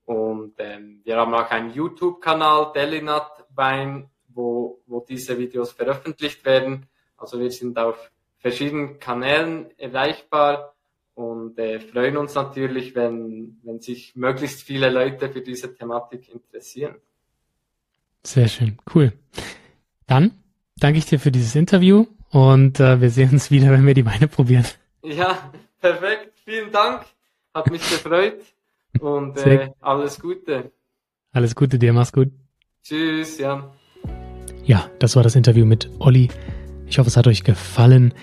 Und ähm, wir haben auch einen YouTube-Kanal, Delinat Wein, wo, wo diese Videos veröffentlicht werden. Also wir sind auf verschiedenen Kanälen erreichbar und äh, freuen uns natürlich, wenn, wenn sich möglichst viele Leute für diese Thematik interessieren. Sehr schön, cool. Dann danke ich dir für dieses Interview und äh, wir sehen uns wieder, wenn wir die Weine probieren. Ja, perfekt. Vielen Dank. Hat mich gefreut und äh, alles Gute. Alles Gute dir, mach's gut. Tschüss, Jan. Ja, das war das Interview mit Olli. Ich hoffe, es hat euch gefallen.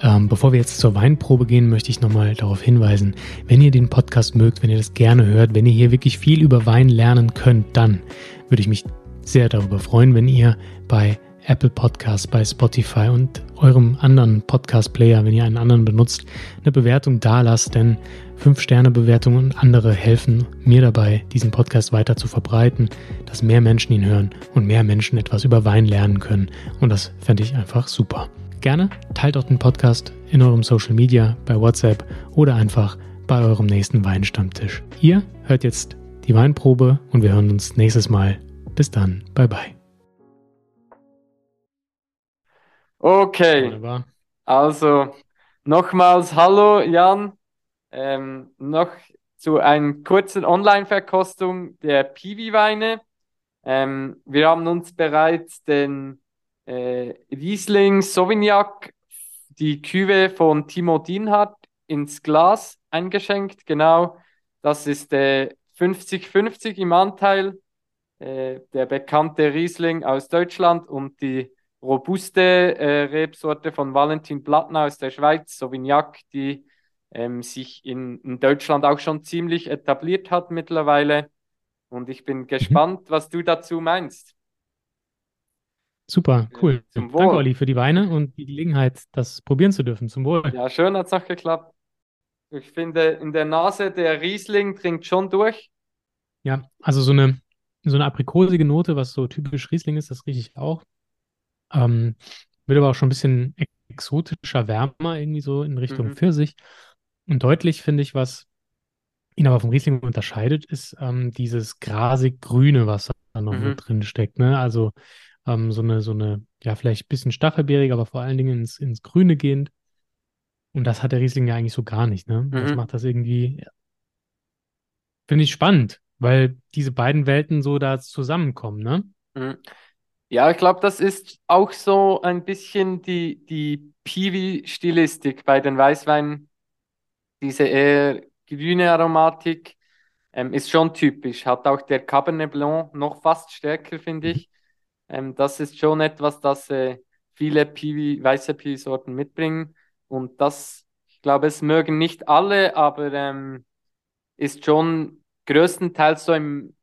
Ähm, bevor wir jetzt zur Weinprobe gehen, möchte ich nochmal darauf hinweisen, wenn ihr den Podcast mögt, wenn ihr das gerne hört, wenn ihr hier wirklich viel über Wein lernen könnt, dann würde ich mich sehr darüber freuen, wenn ihr bei Apple Podcasts, bei Spotify und eurem anderen Podcast-Player, wenn ihr einen anderen benutzt, eine Bewertung da lasst, denn 5-Sterne-Bewertungen und andere helfen mir dabei, diesen Podcast weiter zu verbreiten, dass mehr Menschen ihn hören und mehr Menschen etwas über Wein lernen können. Und das fände ich einfach super. Gerne teilt auch den Podcast in eurem Social Media, bei WhatsApp oder einfach bei eurem nächsten Weinstammtisch. Ihr hört jetzt die Weinprobe und wir hören uns nächstes Mal. Bis dann. Bye bye. Okay. Wunderbar. Also nochmals Hallo Jan. Ähm, noch zu einer kurzen Online-Verkostung der Piwi-Weine. Ähm, wir haben uns bereits den äh, Riesling Sauvignac, die Küve von Timo Dienhardt, ins Glas eingeschenkt. Genau, das ist äh, 50-50 im Anteil. Äh, der bekannte Riesling aus Deutschland und die robuste äh, Rebsorte von Valentin Plattner aus der Schweiz, Sauvignac, die ähm, sich in, in Deutschland auch schon ziemlich etabliert hat mittlerweile. Und ich bin gespannt, was du dazu meinst. Super, cool. Zum Wohl. Danke, Olli, für die Weine und die Gelegenheit, das probieren zu dürfen. Zum Wohl. Ja, schön hat es auch geklappt. Ich finde, in der Nase der Riesling dringt schon durch. Ja, also so eine, so eine aprikosige Note, was so typisch Riesling ist, das rieche ich auch. Ähm, wird aber auch schon ein bisschen exotischer, wärmer, irgendwie so in Richtung mhm. Pfirsich. Und deutlich finde ich, was ihn aber vom Riesling unterscheidet, ist ähm, dieses grasig-grüne, was da noch mhm. mit drin steckt. Ne? Also ähm, so eine, so eine, ja, vielleicht ein bisschen stachelbeerig, aber vor allen Dingen ins, ins Grüne gehend. Und das hat der Riesling ja eigentlich so gar nicht, ne? Das mhm. macht das irgendwie, finde ich spannend, weil diese beiden Welten so da zusammenkommen, ne? Mhm. Ja, ich glaube, das ist auch so ein bisschen die, die Piwi-Stilistik bei den Weißweinen. Diese eher grüne Aromatik ähm, ist schon typisch. Hat auch der Cabernet Blanc noch fast stärker, finde ich. Ähm, das ist schon etwas, das äh, viele Piwi, weiße Piwi-Sorten mitbringen. Und das, ich glaube, es mögen nicht alle, aber ähm, ist schon größtenteils so im,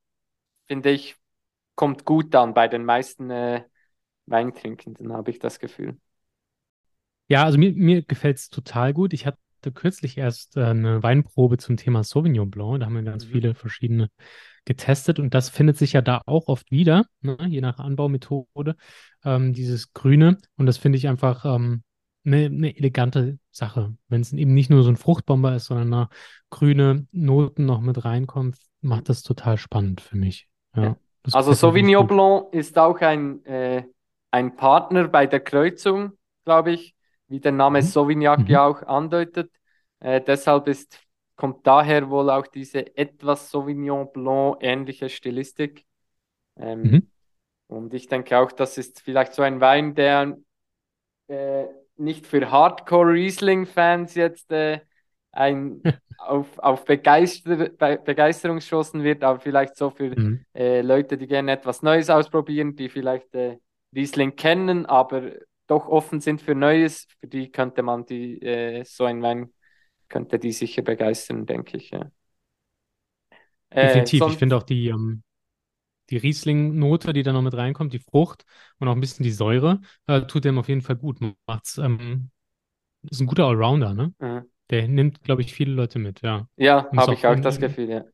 finde ich, kommt gut an bei den meisten äh, Weintrinkenden, habe ich das Gefühl. Ja, also mir, mir gefällt es total gut. Ich hatte kürzlich erst äh, eine Weinprobe zum Thema Sauvignon Blanc. Da haben wir ganz mhm. viele verschiedene getestet und das findet sich ja da auch oft wieder, ne? je nach Anbaumethode, ähm, dieses Grüne. Und das finde ich einfach ähm, eine, eine elegante Sache. Wenn es eben nicht nur so ein Fruchtbomber ist, sondern da grüne Noten noch mit reinkommt, macht das total spannend für mich. Ja, ja. Also Sauvignon Blanc ist auch ein, äh, ein Partner bei der Kreuzung, glaube ich, wie der Name mhm. Sauvignac mhm. ja auch andeutet. Äh, deshalb ist, kommt daher wohl auch diese etwas Sauvignon Blanc ähnliche Stilistik. Ähm, mhm. Und ich denke auch, das ist vielleicht so ein Wein, der äh, nicht für Hardcore-Riesling-Fans jetzt äh, ein, auf, auf Begeister, Be Begeisterung geschossen wird, aber vielleicht so für mhm. äh, Leute, die gerne etwas Neues ausprobieren, die vielleicht äh, Riesling kennen, aber doch offen sind für Neues, für die könnte man die, äh, so ein Wein, könnte die sicher begeistern, denke ich. Ja. Äh, Definitiv. ich finde auch die, ähm, die Riesling-Note, die da noch mit reinkommt, die Frucht und auch ein bisschen die Säure, äh, tut dem auf jeden Fall gut. Macht's, ähm, ist ein guter Allrounder, ne? Mhm. Der nimmt, glaube ich, viele Leute mit, ja. Ja, habe ich auch in, das Gefühl, ja.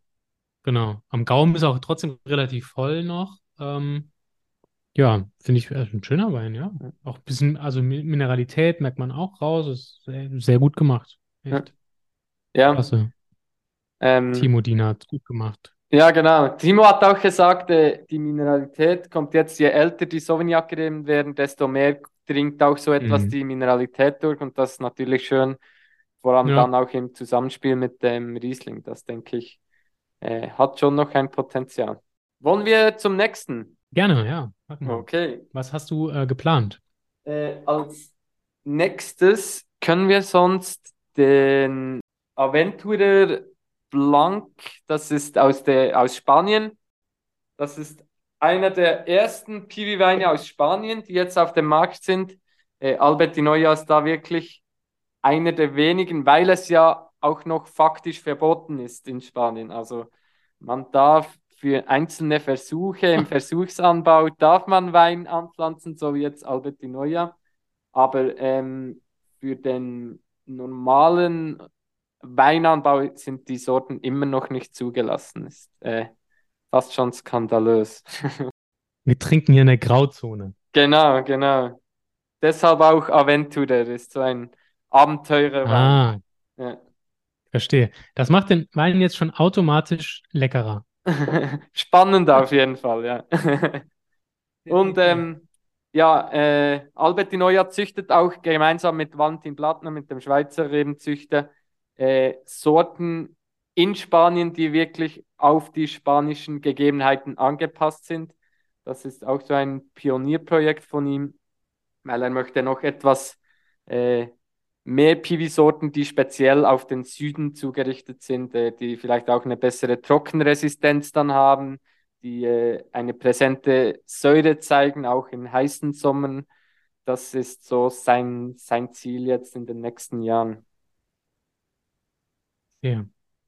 Genau. Am Gaumen ist auch trotzdem relativ voll noch. Ähm, ja, finde ich äh, ein schöner Wein, ja. Auch ein bisschen, also Mineralität merkt man auch raus. Ist sehr, sehr gut gemacht. Echt. Ja. Klasse. Ähm, Timo Diener hat gut gemacht. Ja, genau. Timo hat auch gesagt, äh, die Mineralität kommt jetzt, je älter die Sauvignac werden, desto mehr dringt auch so etwas mhm. die Mineralität durch und das ist natürlich schön, vor allem ja. dann auch im Zusammenspiel mit dem Riesling. Das denke ich, äh, hat schon noch ein Potenzial. Wollen wir zum nächsten? Gerne, ja. Okay. Was hast du äh, geplant? Äh, als nächstes können wir sonst den Aventurer Blanc, das ist aus, der, aus Spanien. Das ist einer der ersten Piwi-Weine aus Spanien, die jetzt auf dem Markt sind. Äh, Albert Noia ist da wirklich einer der wenigen, weil es ja auch noch faktisch verboten ist in Spanien. Also man darf für einzelne Versuche im Versuchsanbau darf man Wein anpflanzen, so wie jetzt Albert Noia. Aber ähm, für den normalen Weinanbau sind die Sorten immer noch nicht zugelassen. Ist äh, fast schon skandalös. Wir trinken hier eine Grauzone. Genau, genau. Deshalb auch Aventurer ist so ein Abenteurerwein. Ah, ja. verstehe. Das macht den Wein jetzt schon automatisch leckerer. Spannend auf jeden Fall, ja. Und ähm, ja, äh, Albert Di Noia züchtet auch gemeinsam mit Valentin Plattner, mit dem Schweizer Rebenzüchter, äh, Sorten in Spanien, die wirklich auf die spanischen Gegebenheiten angepasst sind. Das ist auch so ein Pionierprojekt von ihm, weil er möchte noch etwas äh, mehr Piwi-Sorten, die speziell auf den Süden zugerichtet sind, äh, die vielleicht auch eine bessere Trockenresistenz dann haben, die äh, eine präsente Säure zeigen, auch in heißen Sommern. Das ist so sein, sein Ziel jetzt in den nächsten Jahren. Ja,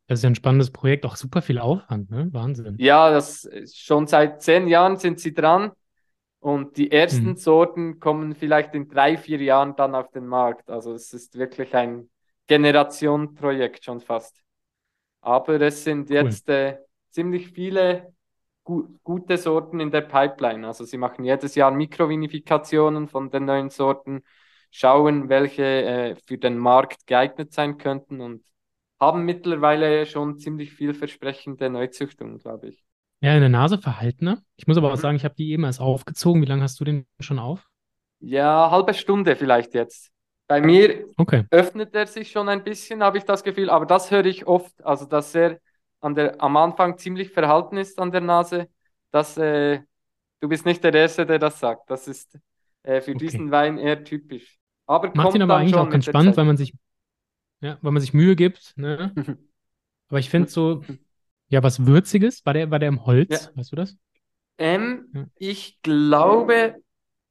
das ist ja ein spannendes Projekt, auch super viel Aufwand, ne? Wahnsinn. Ja, das schon seit zehn Jahren sind sie dran und die ersten mhm. Sorten kommen vielleicht in drei, vier Jahren dann auf den Markt. Also es ist wirklich ein Generationenprojekt schon fast. Aber es sind jetzt cool. äh, ziemlich viele gu gute Sorten in der Pipeline. Also sie machen jedes Jahr Mikrovinifikationen von den neuen Sorten schauen, welche äh, für den Markt geeignet sein könnten und haben mittlerweile schon ziemlich vielversprechende Neuzüchtungen, glaube ich. Ja, in der Nase verhaltener. Ich muss aber auch Mhm. sagen, ich habe die eben erst aufgezogen. Wie lange hast du den schon auf? Ja, halbe Stunde vielleicht jetzt. Bei mir Okay. öffnet er sich schon ein bisschen, habe ich das Gefühl, aber das höre ich oft, also dass er an der, am Anfang ziemlich verhalten ist an der Nase. Das, äh, du bist nicht der Erste, der das sagt. Das ist äh, für Okay. diesen Wein eher typisch. Aber Macht ihn aber eigentlich auch ganz spannend, weil man sich, ja, weil man sich Mühe gibt, ne? Aber ich finde so, ja, was Würziges. War der, war der im Holz? Ja. Weißt du das? Ähm, Ja. ich glaube,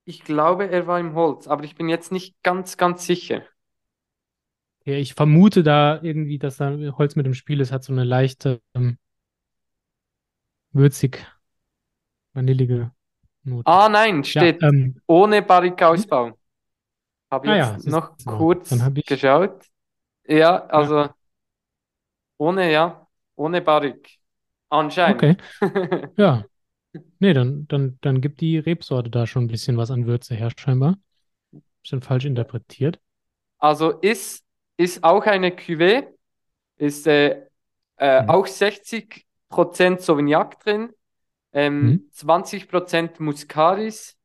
ich glaube, er war im Holz, aber ich bin jetzt nicht ganz, ganz sicher. Ja, ich vermute da irgendwie, dass da Holz mit im Spiel ist, hat so eine leichte, ähm, würzig, vanillige Note. Ah, nein, Ja, steht ähm, ohne Barrikausbau. Habe Ah jetzt ja, noch mal. kurz Dann hab ich- geschaut. Ja, also ohne, ja, ohne Barrik. Anscheinend. okay. Ja. Nee, dann, dann, dann gibt die Rebsorte da schon ein bisschen was an Würze her, scheinbar. Bisschen falsch interpretiert. Also ist, ist auch eine Cuvée, ist äh, äh, Mhm. auch 60% Sauvignac drin, ähm, Mhm. 20% Muscaris,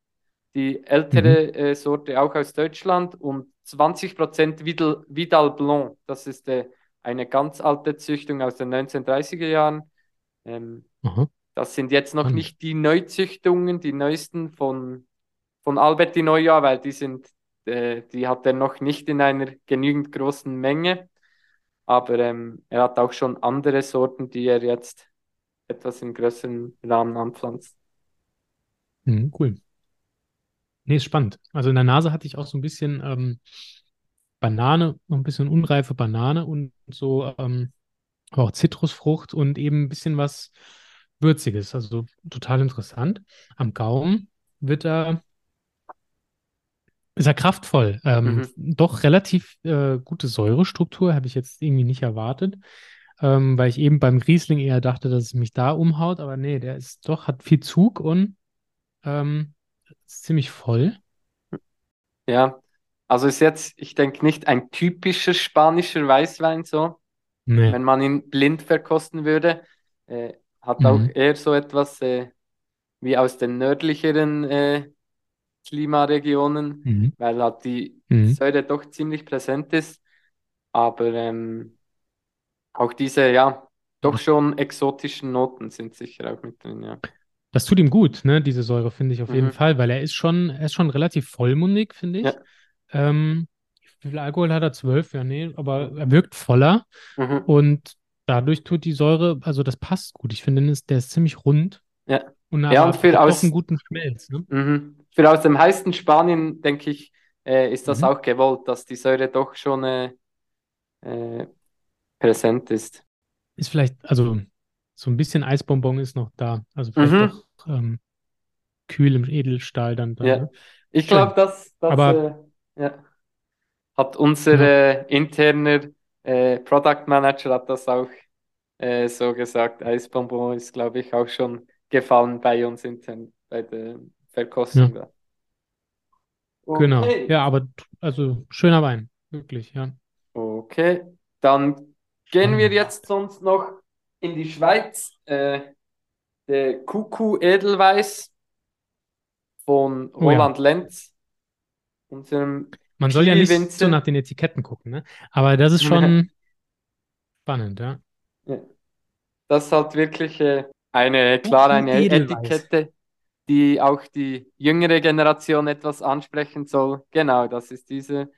die ältere äh, Sorte auch aus Deutschland und 20% Vidal, Vidal Blanc, das ist äh, eine ganz alte Züchtung aus den 1930er Jahren. Ähm, Aha. das sind jetzt noch nicht die Neuzüchtungen, die neuesten von, von Albert Di Noia, weil die sind, äh, die hat er noch nicht in einer genügend großen Menge. Aber ähm, er hat auch schon andere Sorten, die er jetzt etwas in größeren Rahmen anpflanzt. Mhm, cool. Nee, ist spannend. Also in der Nase hatte ich auch so ein bisschen ähm, Banane, noch ein bisschen unreife Banane und so ähm, auch Zitrusfrucht und eben ein bisschen was Würziges. Also total interessant. Am Gaumen wird er, ist er kraftvoll. Ähm, Doch relativ äh, gute Säurestruktur, habe ich jetzt irgendwie nicht erwartet. Ähm, weil ich eben beim Riesling eher dachte, dass es mich da umhaut, aber nee, der ist doch, hat viel Zug und ähm, ist ziemlich voll. Ja, also ist jetzt, ich denke, nicht ein typischer spanischer Weißwein so, Nee. wenn man ihn blind verkosten würde. Äh, hat Mhm. auch eher so etwas äh, wie aus den nördlicheren äh, Klimaregionen, Mhm. weil halt die Mhm. Säure doch ziemlich präsent ist. Aber ähm, auch diese, ja, doch schon exotischen Noten sind sicher auch mit drin, ja. Das tut ihm gut, ne, diese Säure, finde ich auf jeden Mhm. Fall, weil er ist schon, er ist schon relativ vollmundig, finde ich. Ja. Ähm, wie viel Alkohol hat er? Zwölf, ja, nee, aber er wirkt voller Mhm. und dadurch tut die Säure, also das passt gut. Ich finde, der ist, ziemlich rund Ja. und Ja, und hat aus- auch einen guten Schmelz, ne? Mhm. Für aus dem heißen Spanien, denke ich, äh, ist das Mhm. auch gewollt, dass die Säure doch schon äh, äh, präsent ist. Ist vielleicht, also so ein bisschen Eisbonbon ist noch da. Also vielleicht Mhm. doch ähm, kühl im Edelstahl dann. dann Ja. ne? Ich glaube, das, das Aber- äh, ja. hat unser äh, interner äh, Product Manager hat das auch äh, so gesagt. Eisbonbon ist, glaube ich, auch schon gefallen bei uns intern, bei der Verkostung. da. Genau. Okay. Ja, aber also schöner Wein, wirklich, ja. Okay, dann gehen wir jetzt sonst noch in die Schweiz. Äh, der Kuku Edelweiß von Oh ja. Roland Lenz, unserem Man soll ja nicht so nach den Etiketten gucken, ne? Aber das ist schon spannend, ja. Ja. Das ist halt wirklich äh, eine, klar, eine Edelweiß. Etikette, die auch die jüngere Generation etwas ansprechen soll. Genau, das ist diese.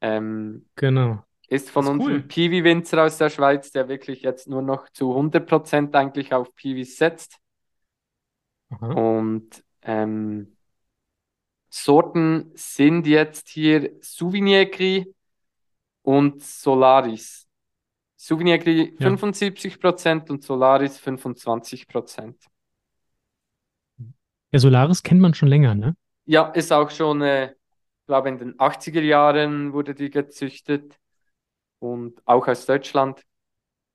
Ähm, Genau. ist von ist unserem cool. Piwi-Winzer aus der Schweiz, der wirklich jetzt nur noch zu 100% eigentlich auf Piwis setzt. Aha. Und ähm, Sorten sind jetzt hier Souvenir Gris und Solaris. Souvenir Gris Ja. 75% und Solaris 25%. Ja, Solaris kennt man schon länger, ne? Ja, ist auch schon, äh, glaube in den 80er Jahren wurde die gezüchtet und auch aus Deutschland.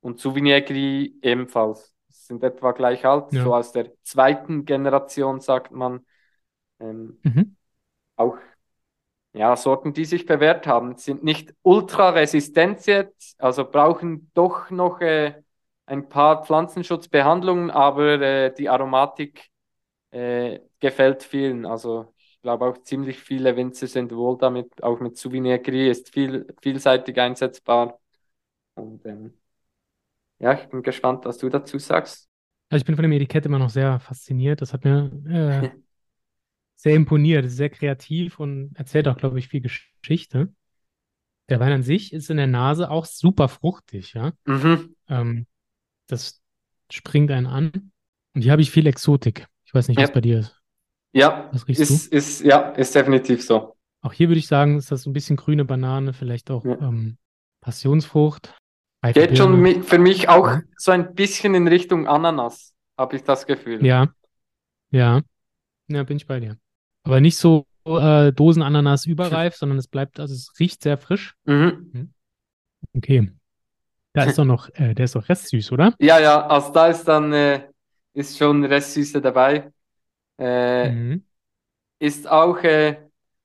Und Souvenir Gris ebenfalls. Sind etwa gleich alt, Ja. so aus der zweiten Generation sagt man. Ähm, Mhm. Auch, ja, Sorten, die sich bewährt haben, sind nicht ultra resistent jetzt, also brauchen doch noch äh, ein paar Pflanzenschutzbehandlungen, aber äh, die Aromatik äh, gefällt vielen. Also ich glaube auch ziemlich viele Winzer sind wohl damit, auch mit Souvenir Gris ist viel, vielseitig einsetzbar. Und ähm, ja, ich bin gespannt, was du dazu sagst. Also ich bin von dem Etikett immer noch sehr fasziniert. Das hat mir äh, sehr imponiert, sehr kreativ und erzählt auch, glaube ich, viel Geschichte. Der Wein an sich ist in der Nase auch super fruchtig, ja. Mhm. Ähm, das springt einen an. Und hier habe ich viel Exotik. Ich weiß nicht, was Ja. bei dir ist. Ja, Was riechst ist, ist, ja, ist definitiv so. Auch hier würde ich sagen, ist das so ein bisschen grüne Banane, vielleicht auch Ja. ähm, Passionsfrucht. Geht schon für mich auch Ja. so ein bisschen in Richtung Ananas, habe ich das Gefühl. Ja, ja, ja, bin ich bei dir. Aber nicht so äh, Dosenananas überreif, sondern es bleibt, also es riecht sehr frisch. Mhm. Okay. Da ist doch noch, äh, der ist doch restsüß, oder? Ja, ja, also da ist dann äh, ist schon Restsüße dabei. Äh, Mhm. ist auch äh,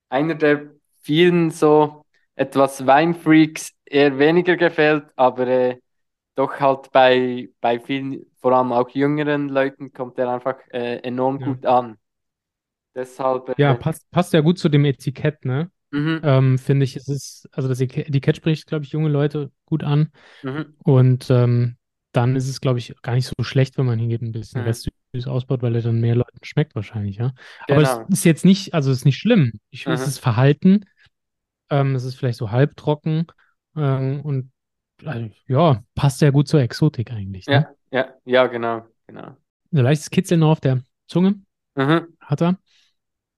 einer der vielen so etwas Weinfreaks eher weniger gefällt, aber äh, doch halt bei, bei vielen, vor allem auch jüngeren Leuten, kommt er einfach enorm Ja. gut an. Deshalb, äh, Ja, passt, passt ja gut zu dem Etikett, ne? mhm, Ähm, finde ich, es ist, also das Etik- Etikett spricht, glaube ich, junge Leute gut an. mhm, Und ähm, dann ist es, glaube ich, gar nicht so schlecht, wenn man hingeht, ein bisschen Mhm. restsüß ausbaut, weil er dann mehr Leuten schmeckt wahrscheinlich, ja. Aber es genau. ist jetzt nicht, also es ist nicht schlimm. Ich finde, es Mhm. ist verhalten. Ähm, es ist vielleicht so halbtrocken. Ähm, und also, ja, passt sehr gut zur Exotik eigentlich, ne? Ja, ja, ja, genau, genau. Ein leichtes Kitzeln noch auf der Zunge Mhm, hat er.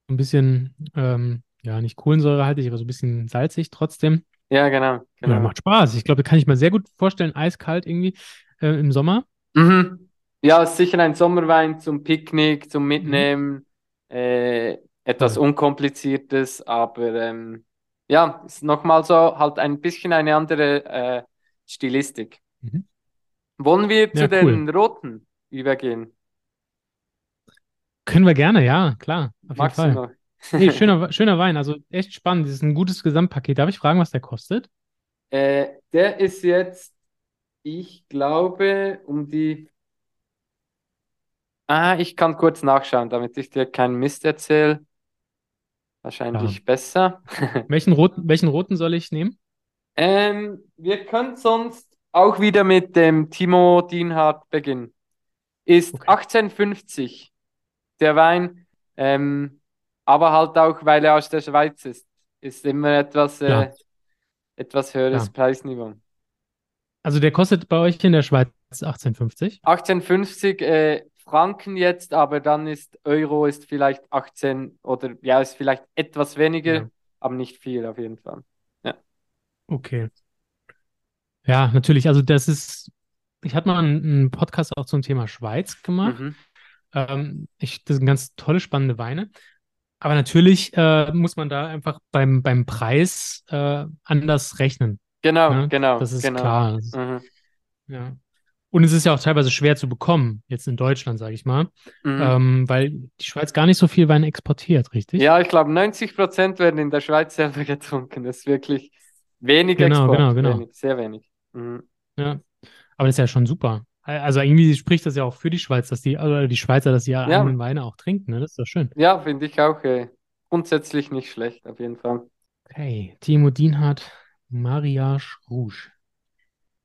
Ein bisschen, ähm, ja, nicht kohlensäurehaltig, aber so ein bisschen salzig trotzdem. ja, genau, Ja, genau. macht Spaß. Ich glaube, kann ich mir sehr gut vorstellen, eiskalt irgendwie äh, im Sommer. Mhm. Ja, ist sicher ein Sommerwein zum Picknick, zum Mitnehmen. Äh, etwas Voll. Unkompliziertes, aber ähm, ja, ist nochmal so halt ein bisschen eine andere äh, Stilistik. Mhm. Wollen wir zu Ja, den cool. Roten übergehen? Können wir gerne, ja, klar, auf jeden Magst Fall. Nee, schöner, schöner Wein, also echt spannend. Das ist ein gutes Gesamtpaket. Darf ich fragen, was der kostet? Äh, der ist jetzt, ich glaube, um die. Ah, ich kann kurz nachschauen, damit ich dir keinen Mist erzähle. Wahrscheinlich besser. Welchen roten, welchen roten soll ich nehmen? Ähm, wir können sonst auch wieder mit dem Timo Dienhardt beginnen. Ist Okay. 1850 der Wein, ähm, aber halt auch, weil er aus der Schweiz ist, ist immer etwas, äh, Klar. etwas höheres Klar. Preisniveau. Also der kostet bei euch in der Schweiz 18,50. 1850 äh, Franken jetzt, aber dann ist Euro ist vielleicht 18 oder ja, ist vielleicht etwas weniger, Ja. aber nicht viel auf jeden Fall. Okay. Ja, natürlich. Also das ist, ich hatte mal einen, einen Podcast auch zum Thema Schweiz gemacht. Mhm. Ähm, ich, das sind ganz tolle, spannende Weine. Aber natürlich äh, muss man da einfach beim, beim Preis äh, anders rechnen. Genau, Ne? genau, Das ist genau. klar. Das ist, Mhm. ja. Und es ist ja auch teilweise schwer zu bekommen, jetzt in Deutschland, sage ich mal, Mhm. ähm, weil die Schweiz gar nicht so viel Wein exportiert, richtig? Ja, ich glaube, 90 Prozent werden in der Schweiz selber getrunken. Das ist wirklich wenig Genau, Export, genau, genau. wenig, sehr wenig. Mhm. Ja. Aber das ist ja schon super. Also irgendwie spricht das ja auch für die Schweiz, dass die, oder die Schweizer, dass die Ja. eigenen Weine auch trinken, ne? Das ist doch schön. Ja, finde ich auch äh, grundsätzlich nicht schlecht, auf jeden Fall. Okay, Timo Dienhardt, Mariage Rouge.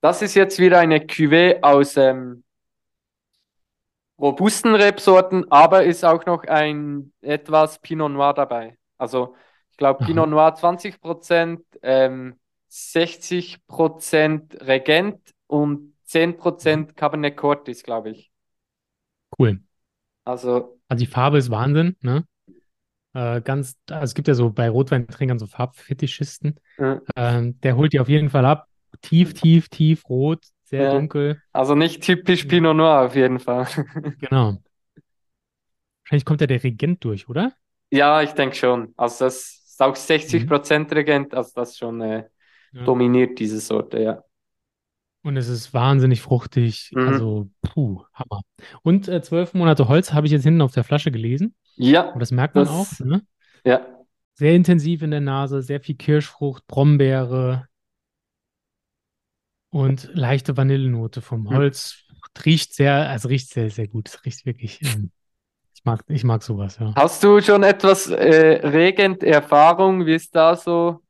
Das ist jetzt wieder eine Cuvée aus ähm, robusten Rebsorten, aber ist auch noch ein etwas Pinot Noir dabei. Also ich glaube. Pinot Noir 20 Prozent, ähm, 60 Prozent Regent und 10 Prozent Cabernet Cortis, glaube ich. Cool. Also Also die Farbe ist Wahnsinn, ne? Äh, ganz, also es gibt ja so bei Rotweintrinkern so Farbfetischisten. äh, Ähm, der holt die auf jeden Fall ab. Tief, tief, tief rot, sehr Ja. dunkel. Also nicht typisch Pinot Noir auf jeden Fall. Genau. Wahrscheinlich kommt ja der Regent durch, oder? Ja, ich denke schon. Also das ist auch 60% Regent, also das schon äh, Ja. dominiert diese Sorte, ja. Und es ist wahnsinnig fruchtig. Mhm. Also, puh, Hammer. Und äh, zwölf Monate Holz habe ich jetzt hinten auf der Flasche gelesen. Ja, Und das merkt man Das- auch, ne? ja. sehr intensiv in der Nase, sehr viel Kirschfrucht, Brombeere und leichte Vanillenote vom Hm. Holz. Riecht sehr, also riecht sehr, sehr gut. Es riecht wirklich, ähm, ich mag, ich mag sowas, ja. Hast du schon etwas äh, Regent-Erfahrung? Wie ist da so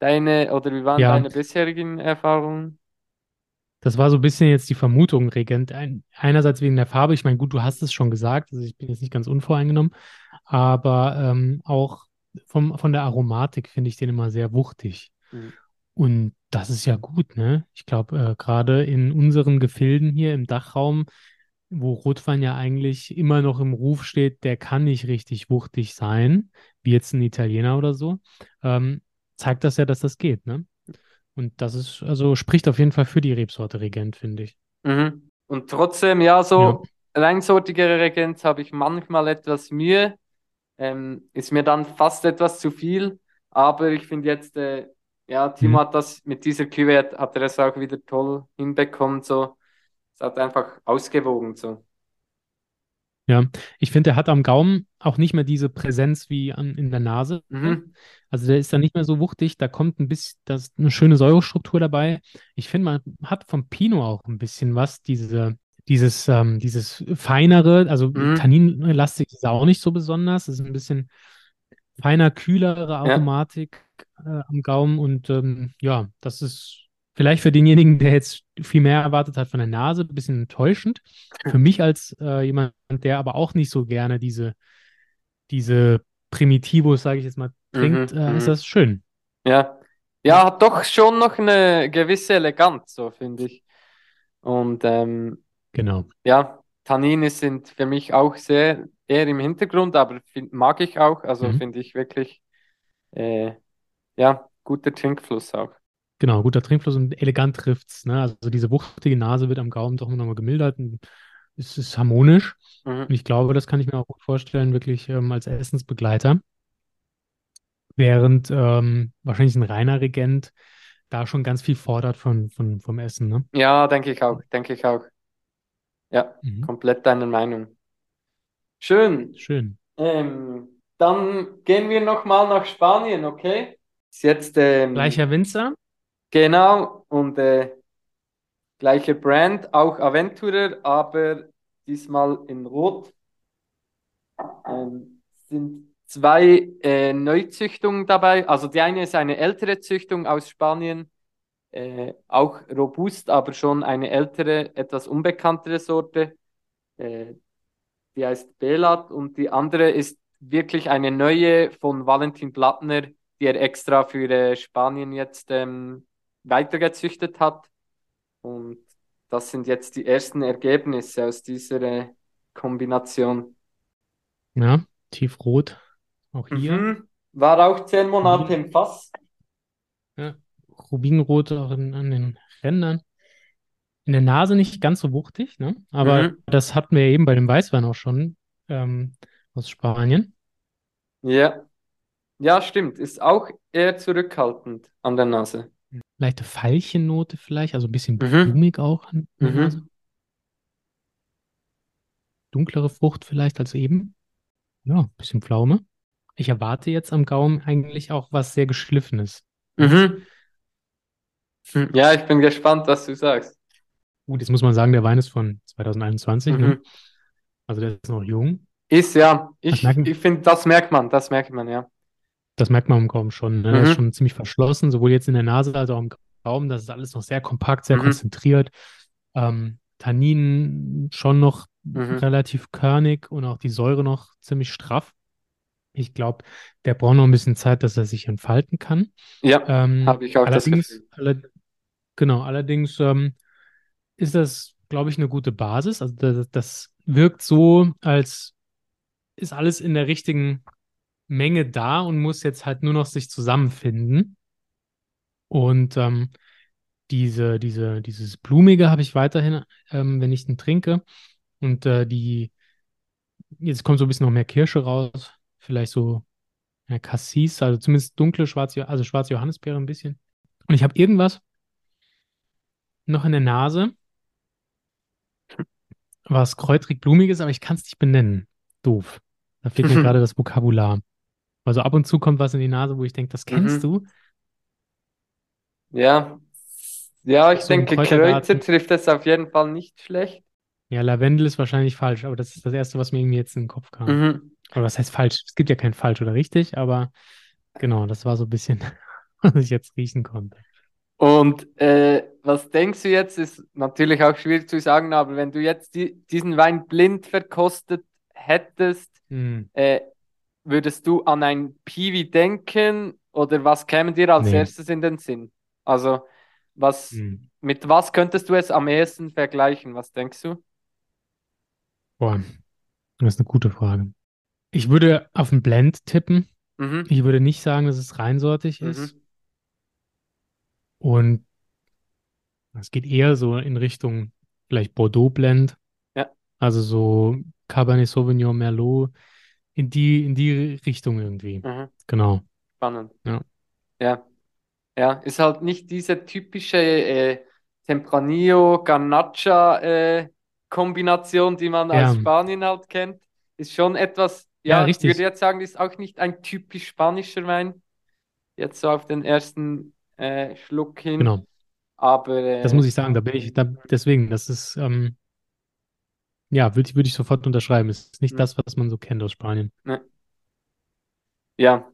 deine oder wie waren Ja, deine bisherigen Erfahrungen? Das war so ein bisschen jetzt die Vermutung, Regent. Ein, einerseits wegen der Farbe. Ich meine, gut, du hast es schon gesagt, also ich bin jetzt nicht ganz unvoreingenommen, aber ähm, auch vom, von der Aromatik finde ich den immer sehr wuchtig. Mhm. Und das ist ja gut, ne? Ich glaube, äh, gerade in unseren Gefilden hier im Dachraum, wo Rotwein ja eigentlich immer noch im Ruf steht, der kann nicht richtig wuchtig sein, wie jetzt ein Italiener oder so, ähm, zeigt das ja, dass das geht, ne? Und das ist, also spricht auf jeden Fall für die Rebsorte Regent, finde ich. Mhm. Und trotzdem, ja, Ja. so reinsortigere Regenz habe ich manchmal etwas Mühe. Ähm, ist mir dann fast etwas zu viel. Aber ich finde jetzt, äh, ja, Timo Mhm. hat das mit dieser Cuvée, hat er das auch wieder toll hinbekommen. So. Es hat einfach ausgewogen. So. Ja, ich finde, er hat am Gaumen auch nicht mehr diese Präsenz wie an, in der Nase. Mhm. Also der ist dann nicht mehr so wuchtig, da kommt ein bisschen, da ist eine schöne Säurestruktur dabei. Ich finde, man hat vom Pinot auch ein bisschen was, diese, dieses, ähm, dieses feinere, also Mhm. tanninlastig ist er auch nicht so besonders. Es ist ein bisschen feiner, kühlere Ja. Aromatik äh, am Gaumen und ähm, ja, das ist vielleicht für denjenigen, der jetzt viel mehr erwartet hat von der Nase, ein bisschen enttäuschend. Für mich als äh, jemand, der aber auch nicht so gerne diese, diese Primitivos, sage ich jetzt mal, trinkt, Mhm, äh, ist mhm. das schön. Ja. Ja, hat doch schon noch eine gewisse Eleganz, so finde ich. Und ähm, Genau. ja, Tannine sind für mich auch sehr eher im Hintergrund, aber find, mag ich auch. Also Mhm. finde ich wirklich, äh, ja, guter Trinkfluss auch. Genau, guter Trinkfluss und elegant trifft's. Ne? Also diese wuchtige Nase wird am Gaumen doch nochmal gemildert und es ist harmonisch. Mhm. Und ich glaube, das kann ich mir auch gut vorstellen, wirklich ähm, als Essensbegleiter. Während ähm, wahrscheinlich ein reiner Regent da schon ganz viel fordert von, von, vom Essen. Ne? Ja, denke ich auch, denke ich auch. Ja, Mhm. komplett deiner Meinung. Schön. Schön. Ähm, dann gehen wir nochmal nach Spanien, okay? Ist jetzt ähm, Gleicher Winzer. Genau und äh, gleiche Brand, auch Aventurer, aber diesmal in Rot. Ähm, sind zwei äh, Neuzüchtungen dabei. Also die eine ist eine ältere Züchtung aus Spanien, äh, auch robust, aber schon eine ältere, etwas unbekanntere Sorte. Äh, die heißt Belat und die andere ist wirklich eine neue von Valentin Blattner, die er extra für äh, Spanien jetzt ähm, weitergezüchtet hat. Und das sind jetzt die ersten Ergebnisse aus dieser äh, Kombination. Ja, tiefrot. Auch hier. Mhm. War auch zehn Monate im Fass. Ja, Rubinrot auch in, an den Rändern. In der Nase nicht ganz so wuchtig, ne? Aber Mhm. das hatten wir eben bei dem Weißwein auch schon ähm, aus Spanien. Ja. Ja, stimmt. Ist auch eher zurückhaltend an der Nase. Leichte Veilchennote vielleicht, also ein bisschen Mhm. blumig auch Mhm. Dunklere Frucht vielleicht als eben. Ja, ein bisschen Pflaume. Ich erwarte jetzt am Gaumen eigentlich auch was sehr Geschliffenes. Mhm. Hm, Ja, ich bin gespannt, was du sagst. Gut, jetzt muss man sagen, der Wein ist von 2021, ne? Mhm. Also der ist noch jung. Ist ja, ich, ich finde, das merkt man, das merkt man, ja. Das merkt man am Gaumen schon. Ne? Der ist Mhm. schon ziemlich verschlossen, sowohl jetzt in der Nase als auch am Gaumen. Das ist alles noch sehr kompakt, sehr Mhm. konzentriert. Ähm, Tannin schon noch Mhm. relativ körnig und auch die Säure noch ziemlich straff. Ich glaube, der braucht noch ein bisschen Zeit, dass er sich entfalten kann. Ja, Ähm, habe ich auch das allerdings, Gefühl. alle, genau, allerdings ähm, ist das, glaube ich, eine gute Basis. Also das, das wirkt so, als ist alles in der richtigen Menge da und muss jetzt halt nur noch sich zusammenfinden. Und ähm, diese, diese, dieses Blumige habe ich weiterhin, ähm, wenn ich den trinke. Und äh, die, jetzt kommt so ein bisschen noch mehr Kirsche raus. Vielleicht so ja, Cassis, also zumindest dunkle schwarze, also schwarze Johannisbeere ein bisschen. Und ich habe irgendwas noch in der Nase, was kräutrig-blumig ist, aber ich kann es nicht benennen. Doof. Da fehlt mir gerade das Vokabular. Also ab und zu kommt was in die Nase, wo ich denke, das kennst Mhm. du. Ja. Ja, ich So denke. Kräuter trifft es auf jeden Fall nicht schlecht. Ja, Lavendel ist wahrscheinlich falsch, aber das ist das Erste, was mir irgendwie jetzt in den Kopf kam. Mhm. Oder was heißt falsch? Es gibt ja kein falsch oder richtig, aber genau, das war so ein bisschen, was ich jetzt riechen konnte. Und äh, was denkst du jetzt? Ist natürlich auch schwierig zu sagen, aber wenn du jetzt die, diesen Wein blind verkostet hättest, Hm, äh, würdest du an ein Piwi denken oder was käme dir als nee. erstes in den Sinn? Also, was, Hm. mit was könntest du es am ehesten vergleichen? Was denkst du? Boah, das ist eine gute Frage. Ich würde auf einen Blend tippen. Mhm. Ich würde nicht sagen, dass es reinsortig Mhm. ist. Und es geht eher so in Richtung vielleicht Bordeaux-Blend. Ja. Also so Cabernet Sauvignon, Merlot, in die, in die Richtung irgendwie. Mhm. Genau. Spannend. Ja. Ja. Ja, ist halt nicht diese typische äh, Tempranillo, Garnacha äh, Kombination, die man aus Ja. Spanien halt kennt. Ist schon etwas, Ja, ja, ich richtig. würde jetzt sagen, ist auch nicht ein typisch spanischer Wein. Jetzt so auf den ersten äh, Schluck hin. Genau. Aber Das äh, muss ich sagen. Da bin ich, da, deswegen, das ist, ähm, ja, würde ich, würde ich sofort unterschreiben. Es ist nicht Mhm. das, was man so kennt aus Spanien. ne. Ja,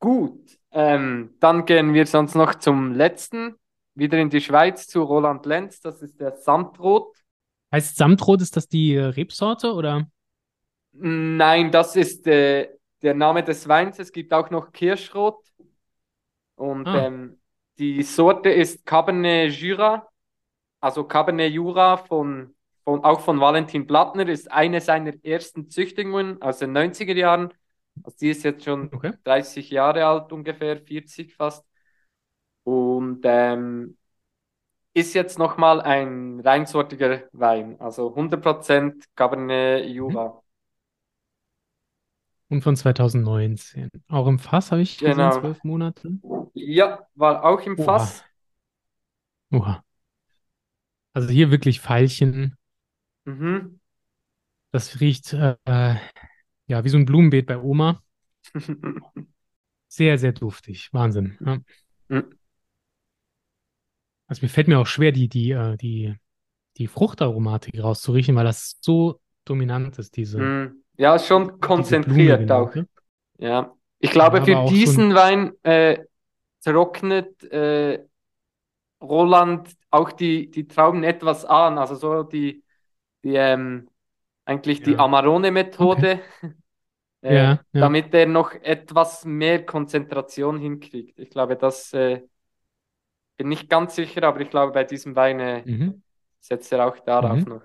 gut. Ähm, dann gehen wir sonst noch zum letzten, wieder in die Schweiz zu Roland Lenz. Das ist der Samtrot. Heißt Samtrot, ist das die äh, Rebsorte oder? Nein, das ist äh, der Name des Weins. Es gibt auch noch Kirschrot. Und Ah. ähm, die Sorte ist Cabernet Jura. Also Cabernet Jura von, von, auch von Valentin Blattner, ist eine seiner ersten Züchtungen aus den 90er Jahren. Also die ist jetzt schon Okay. 30 Jahre alt, ungefähr 40 fast. Und ähm, ist jetzt nochmal ein reinsortiger Wein, also 100% Cabernet Jura. Und von 2019. Auch im Fass habe ich gesehen, Genau. zwölf Monate. Ja, war auch im Oha. Fass. Oha. Also hier wirklich Veilchen. Mhm. Das riecht äh, ja wie so ein Blumenbeet bei Oma. Sehr, sehr duftig. Wahnsinn. Ja. Mhm. Also mir fällt mir auch schwer, die, die, äh, die, die Fruchtaromatik rauszuriechen, weil das so dominant ist, diese, Mhm. Ja, schon konzentriert blumige auch. Note. Ja. Ich glaube, Ja, für diesen ein, Wein äh, trocknet äh, Roland auch die, die Trauben etwas an. Also so die, die ähm, eigentlich die ja. Amarone-Methode, äh, Ja, ja. damit er noch etwas mehr Konzentration hinkriegt. Ich glaube, das äh, bin nicht ganz sicher, aber ich glaube, bei diesem Wein äh, Mhm. setzt er auch darauf Mhm. noch.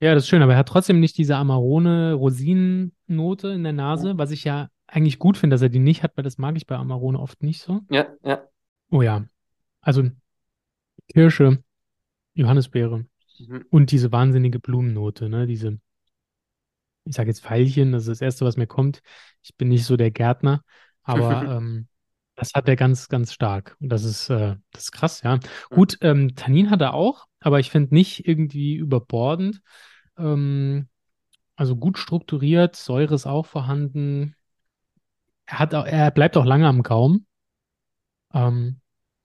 Ja, das ist schön, aber er hat trotzdem nicht diese Amarone-Rosinen-Note in der Nase, was ich ja eigentlich gut finde, dass er die nicht hat, weil das mag ich bei Amarone oft nicht so. Ja, ja. Oh ja, also Kirsche, Johannisbeere Mhm. und diese wahnsinnige Blumennote, ne? Diese, ich sage jetzt Veilchen, das ist das Erste, was mir kommt. Ich bin nicht so der Gärtner, aber ähm, das hat er ganz, ganz stark. Und das ist, äh, das ist krass, ja. Gut, ähm, Tannin hat er auch, aber ich finde nicht irgendwie überbordend. Ähm, also gut strukturiert, Säure ist auch vorhanden. Er hat auch, er bleibt auch lange am Gaumen. Ähm,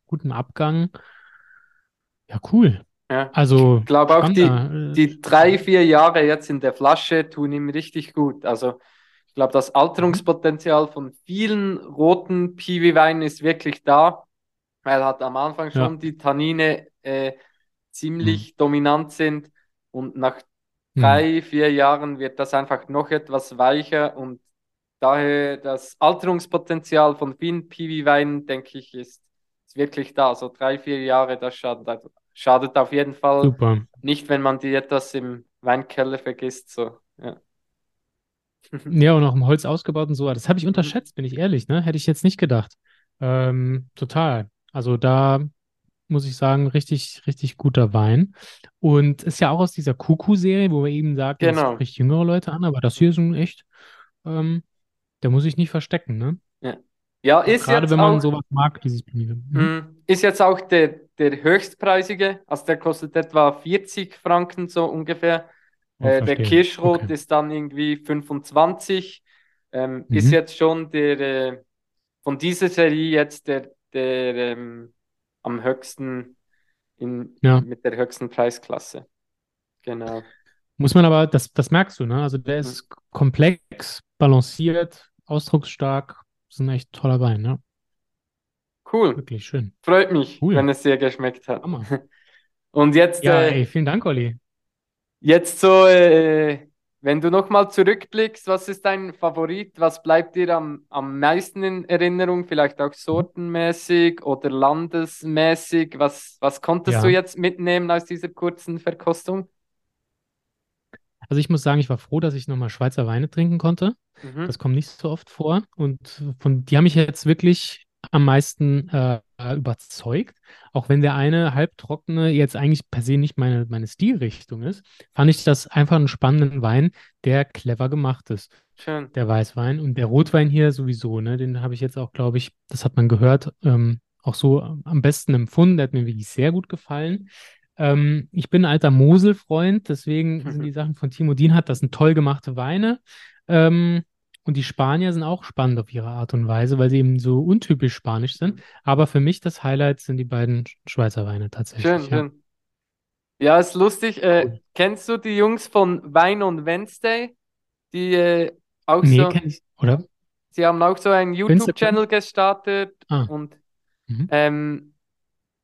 guten Abgang. Ja, cool. Ja. Also Ich glaube auch die, äh, die drei, vier Jahre jetzt in der Flasche tun ihm richtig gut. Also ich glaube, das Alterungspotenzial von vielen roten Piwi-Weinen ist wirklich da, weil halt am Anfang Ja. schon die Tannine äh, ziemlich dominant sind und nach hm. drei, vier Jahren wird das einfach noch etwas weicher und daher das Alterungspotenzial von vielen Piwi-Weinen, denke ich, ist, ist wirklich da. So drei, vier Jahre, das schadet, schadet auf jeden Fall Super. nicht, wenn man die etwas im Weinkeller vergisst. So. Ja. Ja, und auch im Holz ausgebaut und so. Das habe ich unterschätzt, bin ich ehrlich, ne? Hätte ich jetzt nicht gedacht. Ähm, total. Also da muss ich sagen, richtig, richtig guter Wein. Und ist ja auch aus dieser Kuku-Serie, wo wir eben sagten, das Genau. spricht jüngere Leute an, aber das hier ist ein echt, ähm, der muss ich nicht verstecken, ne? Ja, ist gerade jetzt wenn man auch, sowas mag, dieses Blumige. Mhm. mh, ist jetzt auch der, der höchstpreisige, also der kostet etwa 40 Franken so ungefähr. Oh, Äh, der. Kirschrot Okay. ist dann irgendwie 25 ähm, mhm. ist jetzt schon der äh, von dieser Serie jetzt der, der ähm, am höchsten in, ja. mit der höchsten Preisklasse. Genau. Muss man aber, das, das merkst du, ne? Also der ist mhm. komplex, balanciert, ausdrucksstark. Das ist ein echt toller Wein, ne? Cool. Wirklich schön. Freut mich, cool. wenn es dir geschmeckt hat. Hammer. Und jetzt. Ja, äh, ey, vielen Dank, Olli. Jetzt so, äh, wenn du nochmal zurückblickst, was ist dein Favorit? Was bleibt dir am, am meisten in Erinnerung? Vielleicht auch sortenmäßig oder landesmäßig? Was, was konntest ja. du jetzt mitnehmen aus dieser kurzen Verkostung? Also ich muss sagen, ich war froh, dass ich nochmal Schweizer Weine trinken konnte. Mhm. Das kommt nicht so oft vor. Und von die haben mich jetzt wirklich am meisten äh, überzeugt. Auch wenn der eine halbtrockene jetzt eigentlich per se nicht meine, meine Stilrichtung ist, fand ich das einfach einen spannenden Wein, der clever gemacht ist. Schön. Der Weißwein. Und der Rotwein hier sowieso, ne? Den habe ich jetzt auch, glaube ich, das hat man gehört, ähm, auch so am besten empfunden. Der hat mir wirklich sehr gut gefallen. Ähm, ich bin ein alter Mosel-Freund, deswegen sind die Sachen von Timo Dienhardt, das sind toll gemachte Weine. Ähm, und die Spanier sind auch spannend auf ihre Art und Weise, weil sie eben so untypisch spanisch sind. Aber für mich das Highlight sind die beiden Schweizer Weine tatsächlich. Schön, ja. schön. Ja, ist lustig. Äh, kennst du die Jungs von Wein und Wednesday? Die äh, auch nee, so. Kenn ich, oder? Sie haben auch so einen YouTube-Channel gestartet ah. und mhm. ähm,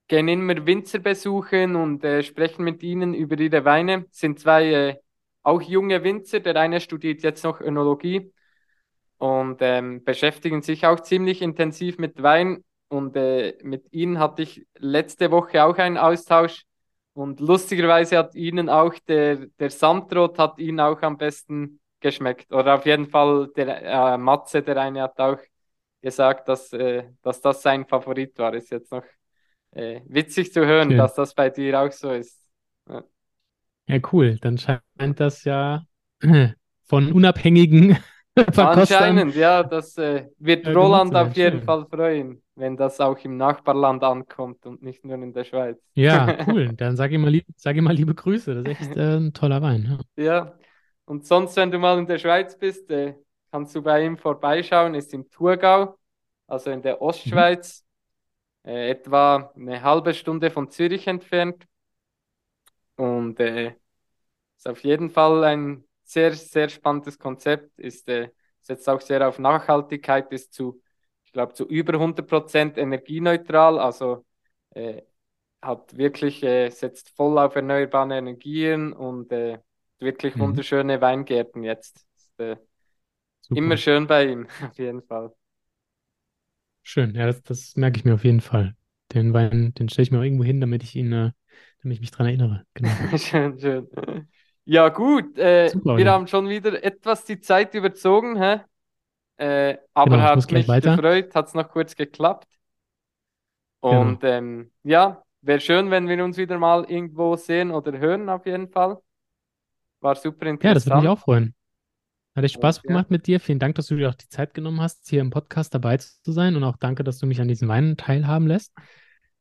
gehen immer Winzer besuchen und äh, sprechen mit ihnen über ihre Weine. Sind zwei äh, auch junge Winzer. Der eine studiert jetzt noch Önologie und ähm, beschäftigen sich auch ziemlich intensiv mit Wein. Und äh, mit ihnen hatte ich letzte Woche auch einen Austausch. Und lustigerweise hat ihnen auch der, der Samtrot hat ihnen auch am besten geschmeckt. Oder auf jeden Fall der äh, Matze, der eine hat auch gesagt, dass, äh, dass das sein Favorit war. Ist jetzt noch äh, witzig zu hören, Schön. dass das bei dir auch so ist. Ja. ja, cool. Dann scheint das ja von unabhängigen Anscheinend, ja, das äh, wird ja, Roland auf jeden schön. Fall freuen, wenn das auch im Nachbarland ankommt und nicht nur in der Schweiz. Ja, cool. Dann sag ihm mal, lieb, sag ihm mal liebe Grüße. Das ist echt äh, ein toller Wein. Ja. ja. und sonst, wenn du mal in der Schweiz bist, äh, kannst du bei ihm vorbeischauen. Ist im Thurgau, also in der Ostschweiz, mhm. Äh, etwa eine halbe Stunde von Zürich entfernt. Und äh, ist auf jeden Fall ein sehr, sehr spannendes Konzept, ist, äh, setzt auch sehr auf Nachhaltigkeit, ist zu, ich glaube, zu über 100 Prozent energieneutral, also äh, hat wirklich, äh, setzt voll auf erneuerbare Energien und äh, wirklich mhm. wunderschöne Weingärten jetzt. Ist, äh, immer schön bei ihm, auf jeden Fall. Schön, ja, das, das merke ich mir auf jeden Fall. Den Wein, den stelle ich mir auch irgendwo hin, damit ich ihn, äh, damit ich mich dran erinnere. Genau. schön, schön. Ja, gut. Äh, Super, wir ja. haben schon wieder etwas die Zeit überzogen, hä? Äh, aber genau, hat mich weiter. gefreut, hat es noch kurz geklappt. Und genau. ähm, ja, wäre schön, wenn wir uns wieder mal irgendwo sehen oder hören, auf jeden Fall. War super interessant. Ja, das würde mich auch freuen. Hat echt Spaß gemacht mit dir. Vielen Dank, dass du dir auch die Zeit genommen hast, hier im Podcast dabei zu sein. Und auch danke, dass du mich an diesen Weinen teilhaben lässt.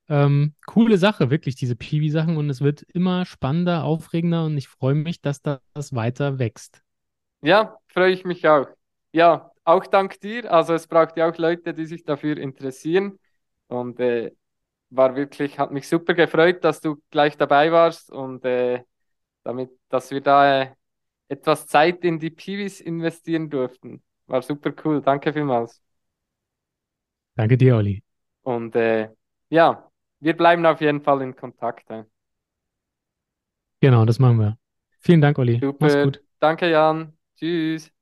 Ähm, coole Sache, wirklich, diese Piwi-Sachen. Und es wird immer spannender, aufregender und ich freue mich, dass das weiter wächst. Ja, freue ich mich auch. Ja, auch dank dir. Also es braucht ja auch Leute, die sich dafür interessieren. Und äh, war wirklich, hat mich super gefreut, dass du gleich dabei warst und äh, damit, dass wir da äh, etwas Zeit in die Piwis investieren durften. War super cool. Danke vielmals. Danke dir, Olli. Und äh, ja, wir bleiben auf jeden Fall in Kontakt. Genau, das machen wir. Vielen Dank, Olli. Super. Mach's gut. Danke, Jan. Tschüss.